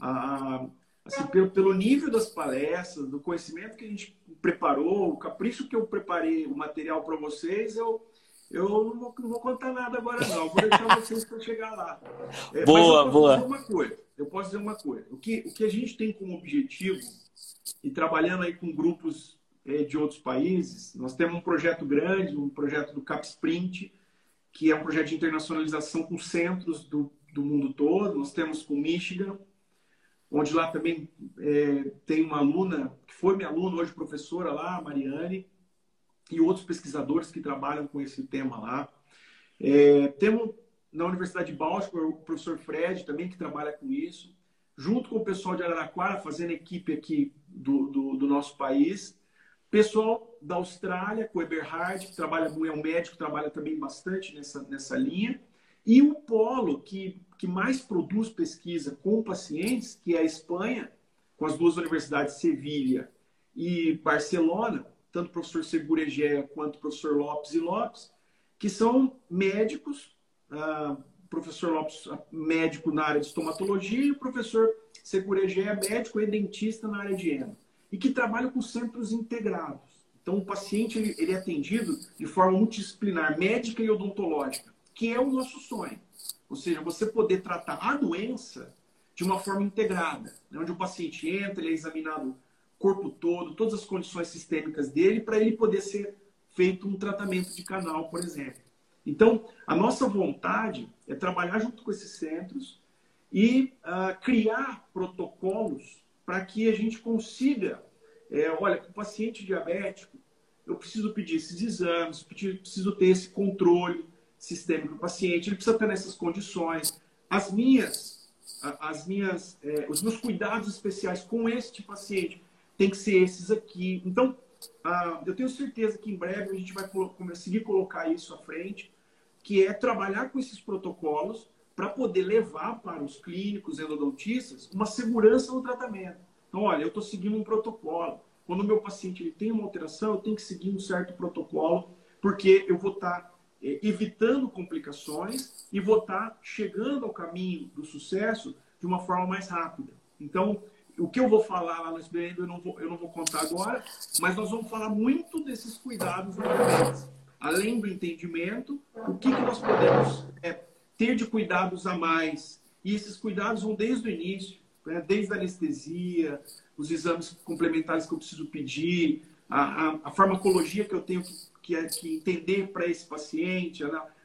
Ah, assim, pelo, pelo nível das palestras, do conhecimento que a gente preparou, o capricho que eu preparei o material para vocês, eu, eu não vou, não vou, contar nada agora, não. Vou deixar vocês para chegar lá.
É, boa,
eu
boa.
Uma coisa, eu posso dizer uma coisa. O que, o que a gente tem como objetivo, e trabalhando aí com grupos de outros países, nós temos um projeto grande, um projeto do CapSprint, que é um projeto de internacionalização com centros do, do mundo todo. Nós temos com Michigan, onde lá também é, tem uma aluna, que foi minha aluna, hoje professora lá, a Mariane, e outros pesquisadores que trabalham com esse tema lá. É, temos na Universidade de Baltimore o professor Fred também, que trabalha com isso, junto com o pessoal de Araraquara, fazendo equipe aqui do, do, do nosso país. Pessoal da Austrália, com Eberhard, que trabalha, é um médico, trabalha também bastante nessa, nessa linha. E o polo que, que mais produz pesquisa com pacientes, que é a Espanha, com as duas universidades, Sevilha e Barcelona, tanto o professor Seguregé quanto o professor Lopes e Lopes, que são médicos, uh, professor Lopes, médico na área de estomatologia, e o professor Seguregé, médico e dentista na área de endo, e que trabalham com centros integrados. Então, o paciente ele, ele é atendido de forma multidisciplinar, médica e odontológica que é o nosso sonho. Ou seja, você poder tratar a doença de uma forma integrada, né? onde o paciente entra, ele é examinado o corpo todo, todas as condições sistêmicas dele, para ele poder ser feito um tratamento de canal, por exemplo. Então, a nossa vontade é trabalhar junto com esses centros e uh, criar protocolos para que a gente consiga, é, olha, o paciente diabético, eu preciso pedir esses exames, preciso ter esse controle, sistêmico do paciente, ele precisa estar nessas condições. As minhas, as minhas, é, os meus cuidados especiais com este paciente tem que ser esses aqui. Então, ah, eu tenho certeza que em breve a gente vai conseguir colocar isso à frente, que é trabalhar com esses protocolos para poder levar para os clínicos endodontistas uma segurança no tratamento. Então, olha, eu estou seguindo um protocolo. Quando o meu paciente ele tem uma alteração, eu tenho que seguir um certo protocolo, porque eu vou estar tá é, evitando complicações e vou estar chegando ao caminho do sucesso de uma forma mais rápida. Então, o que eu vou falar lá no SBN eu não vou, eu não vou contar agora, mas nós vamos falar muito desses cuidados Além do entendimento, o que, que nós podemos é, ter de cuidados a mais. E esses cuidados vão desde o início, né? desde a anestesia, os exames complementares que eu preciso pedir, a, a, a farmacologia que eu tenho que que, é, que entender para esse paciente,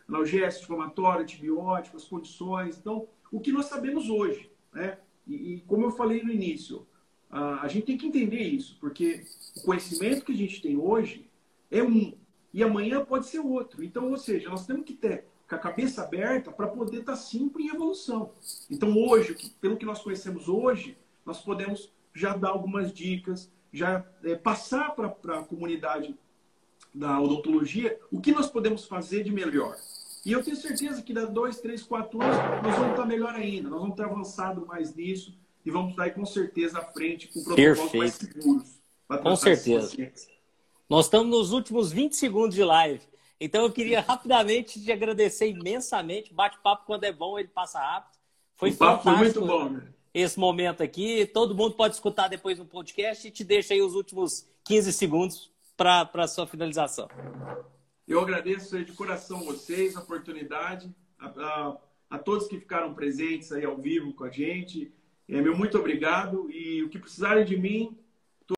analgésico, inflamatório, antibiótico, as condições. Então, o que nós sabemos hoje, né? E, e como eu falei no início, a, a gente tem que entender isso, porque o conhecimento que a gente tem hoje é um e amanhã pode ser outro. Então, ou seja, nós temos que ter com a cabeça aberta para poder estar tá sempre em evolução. Então, hoje, pelo que nós conhecemos hoje, nós podemos já dar algumas dicas, já é, passar para a comunidade da odontologia, o que nós podemos fazer de melhor. E eu tenho certeza que daqui dois, três, quatro anos nós vamos estar melhor ainda, nós vamos ter avançado mais nisso e vamos estar aí com certeza à frente com protocolos Perfeito. mais seguros.
Com certeza. Nós estamos nos últimos 20 segundos de live. Então eu queria rapidamente te agradecer imensamente. Bate-papo quando é bom, ele passa rápido. Foi o papo foi muito bom, né? Esse momento aqui, todo mundo pode escutar depois no podcast e te deixa aí os últimos 15 segundos para a sua finalização.
Eu agradeço de coração vocês, a oportunidade, a, a, a, todos que ficaram presentes aí ao vivo com a gente. É, meu muito obrigado e o que precisarem de mim,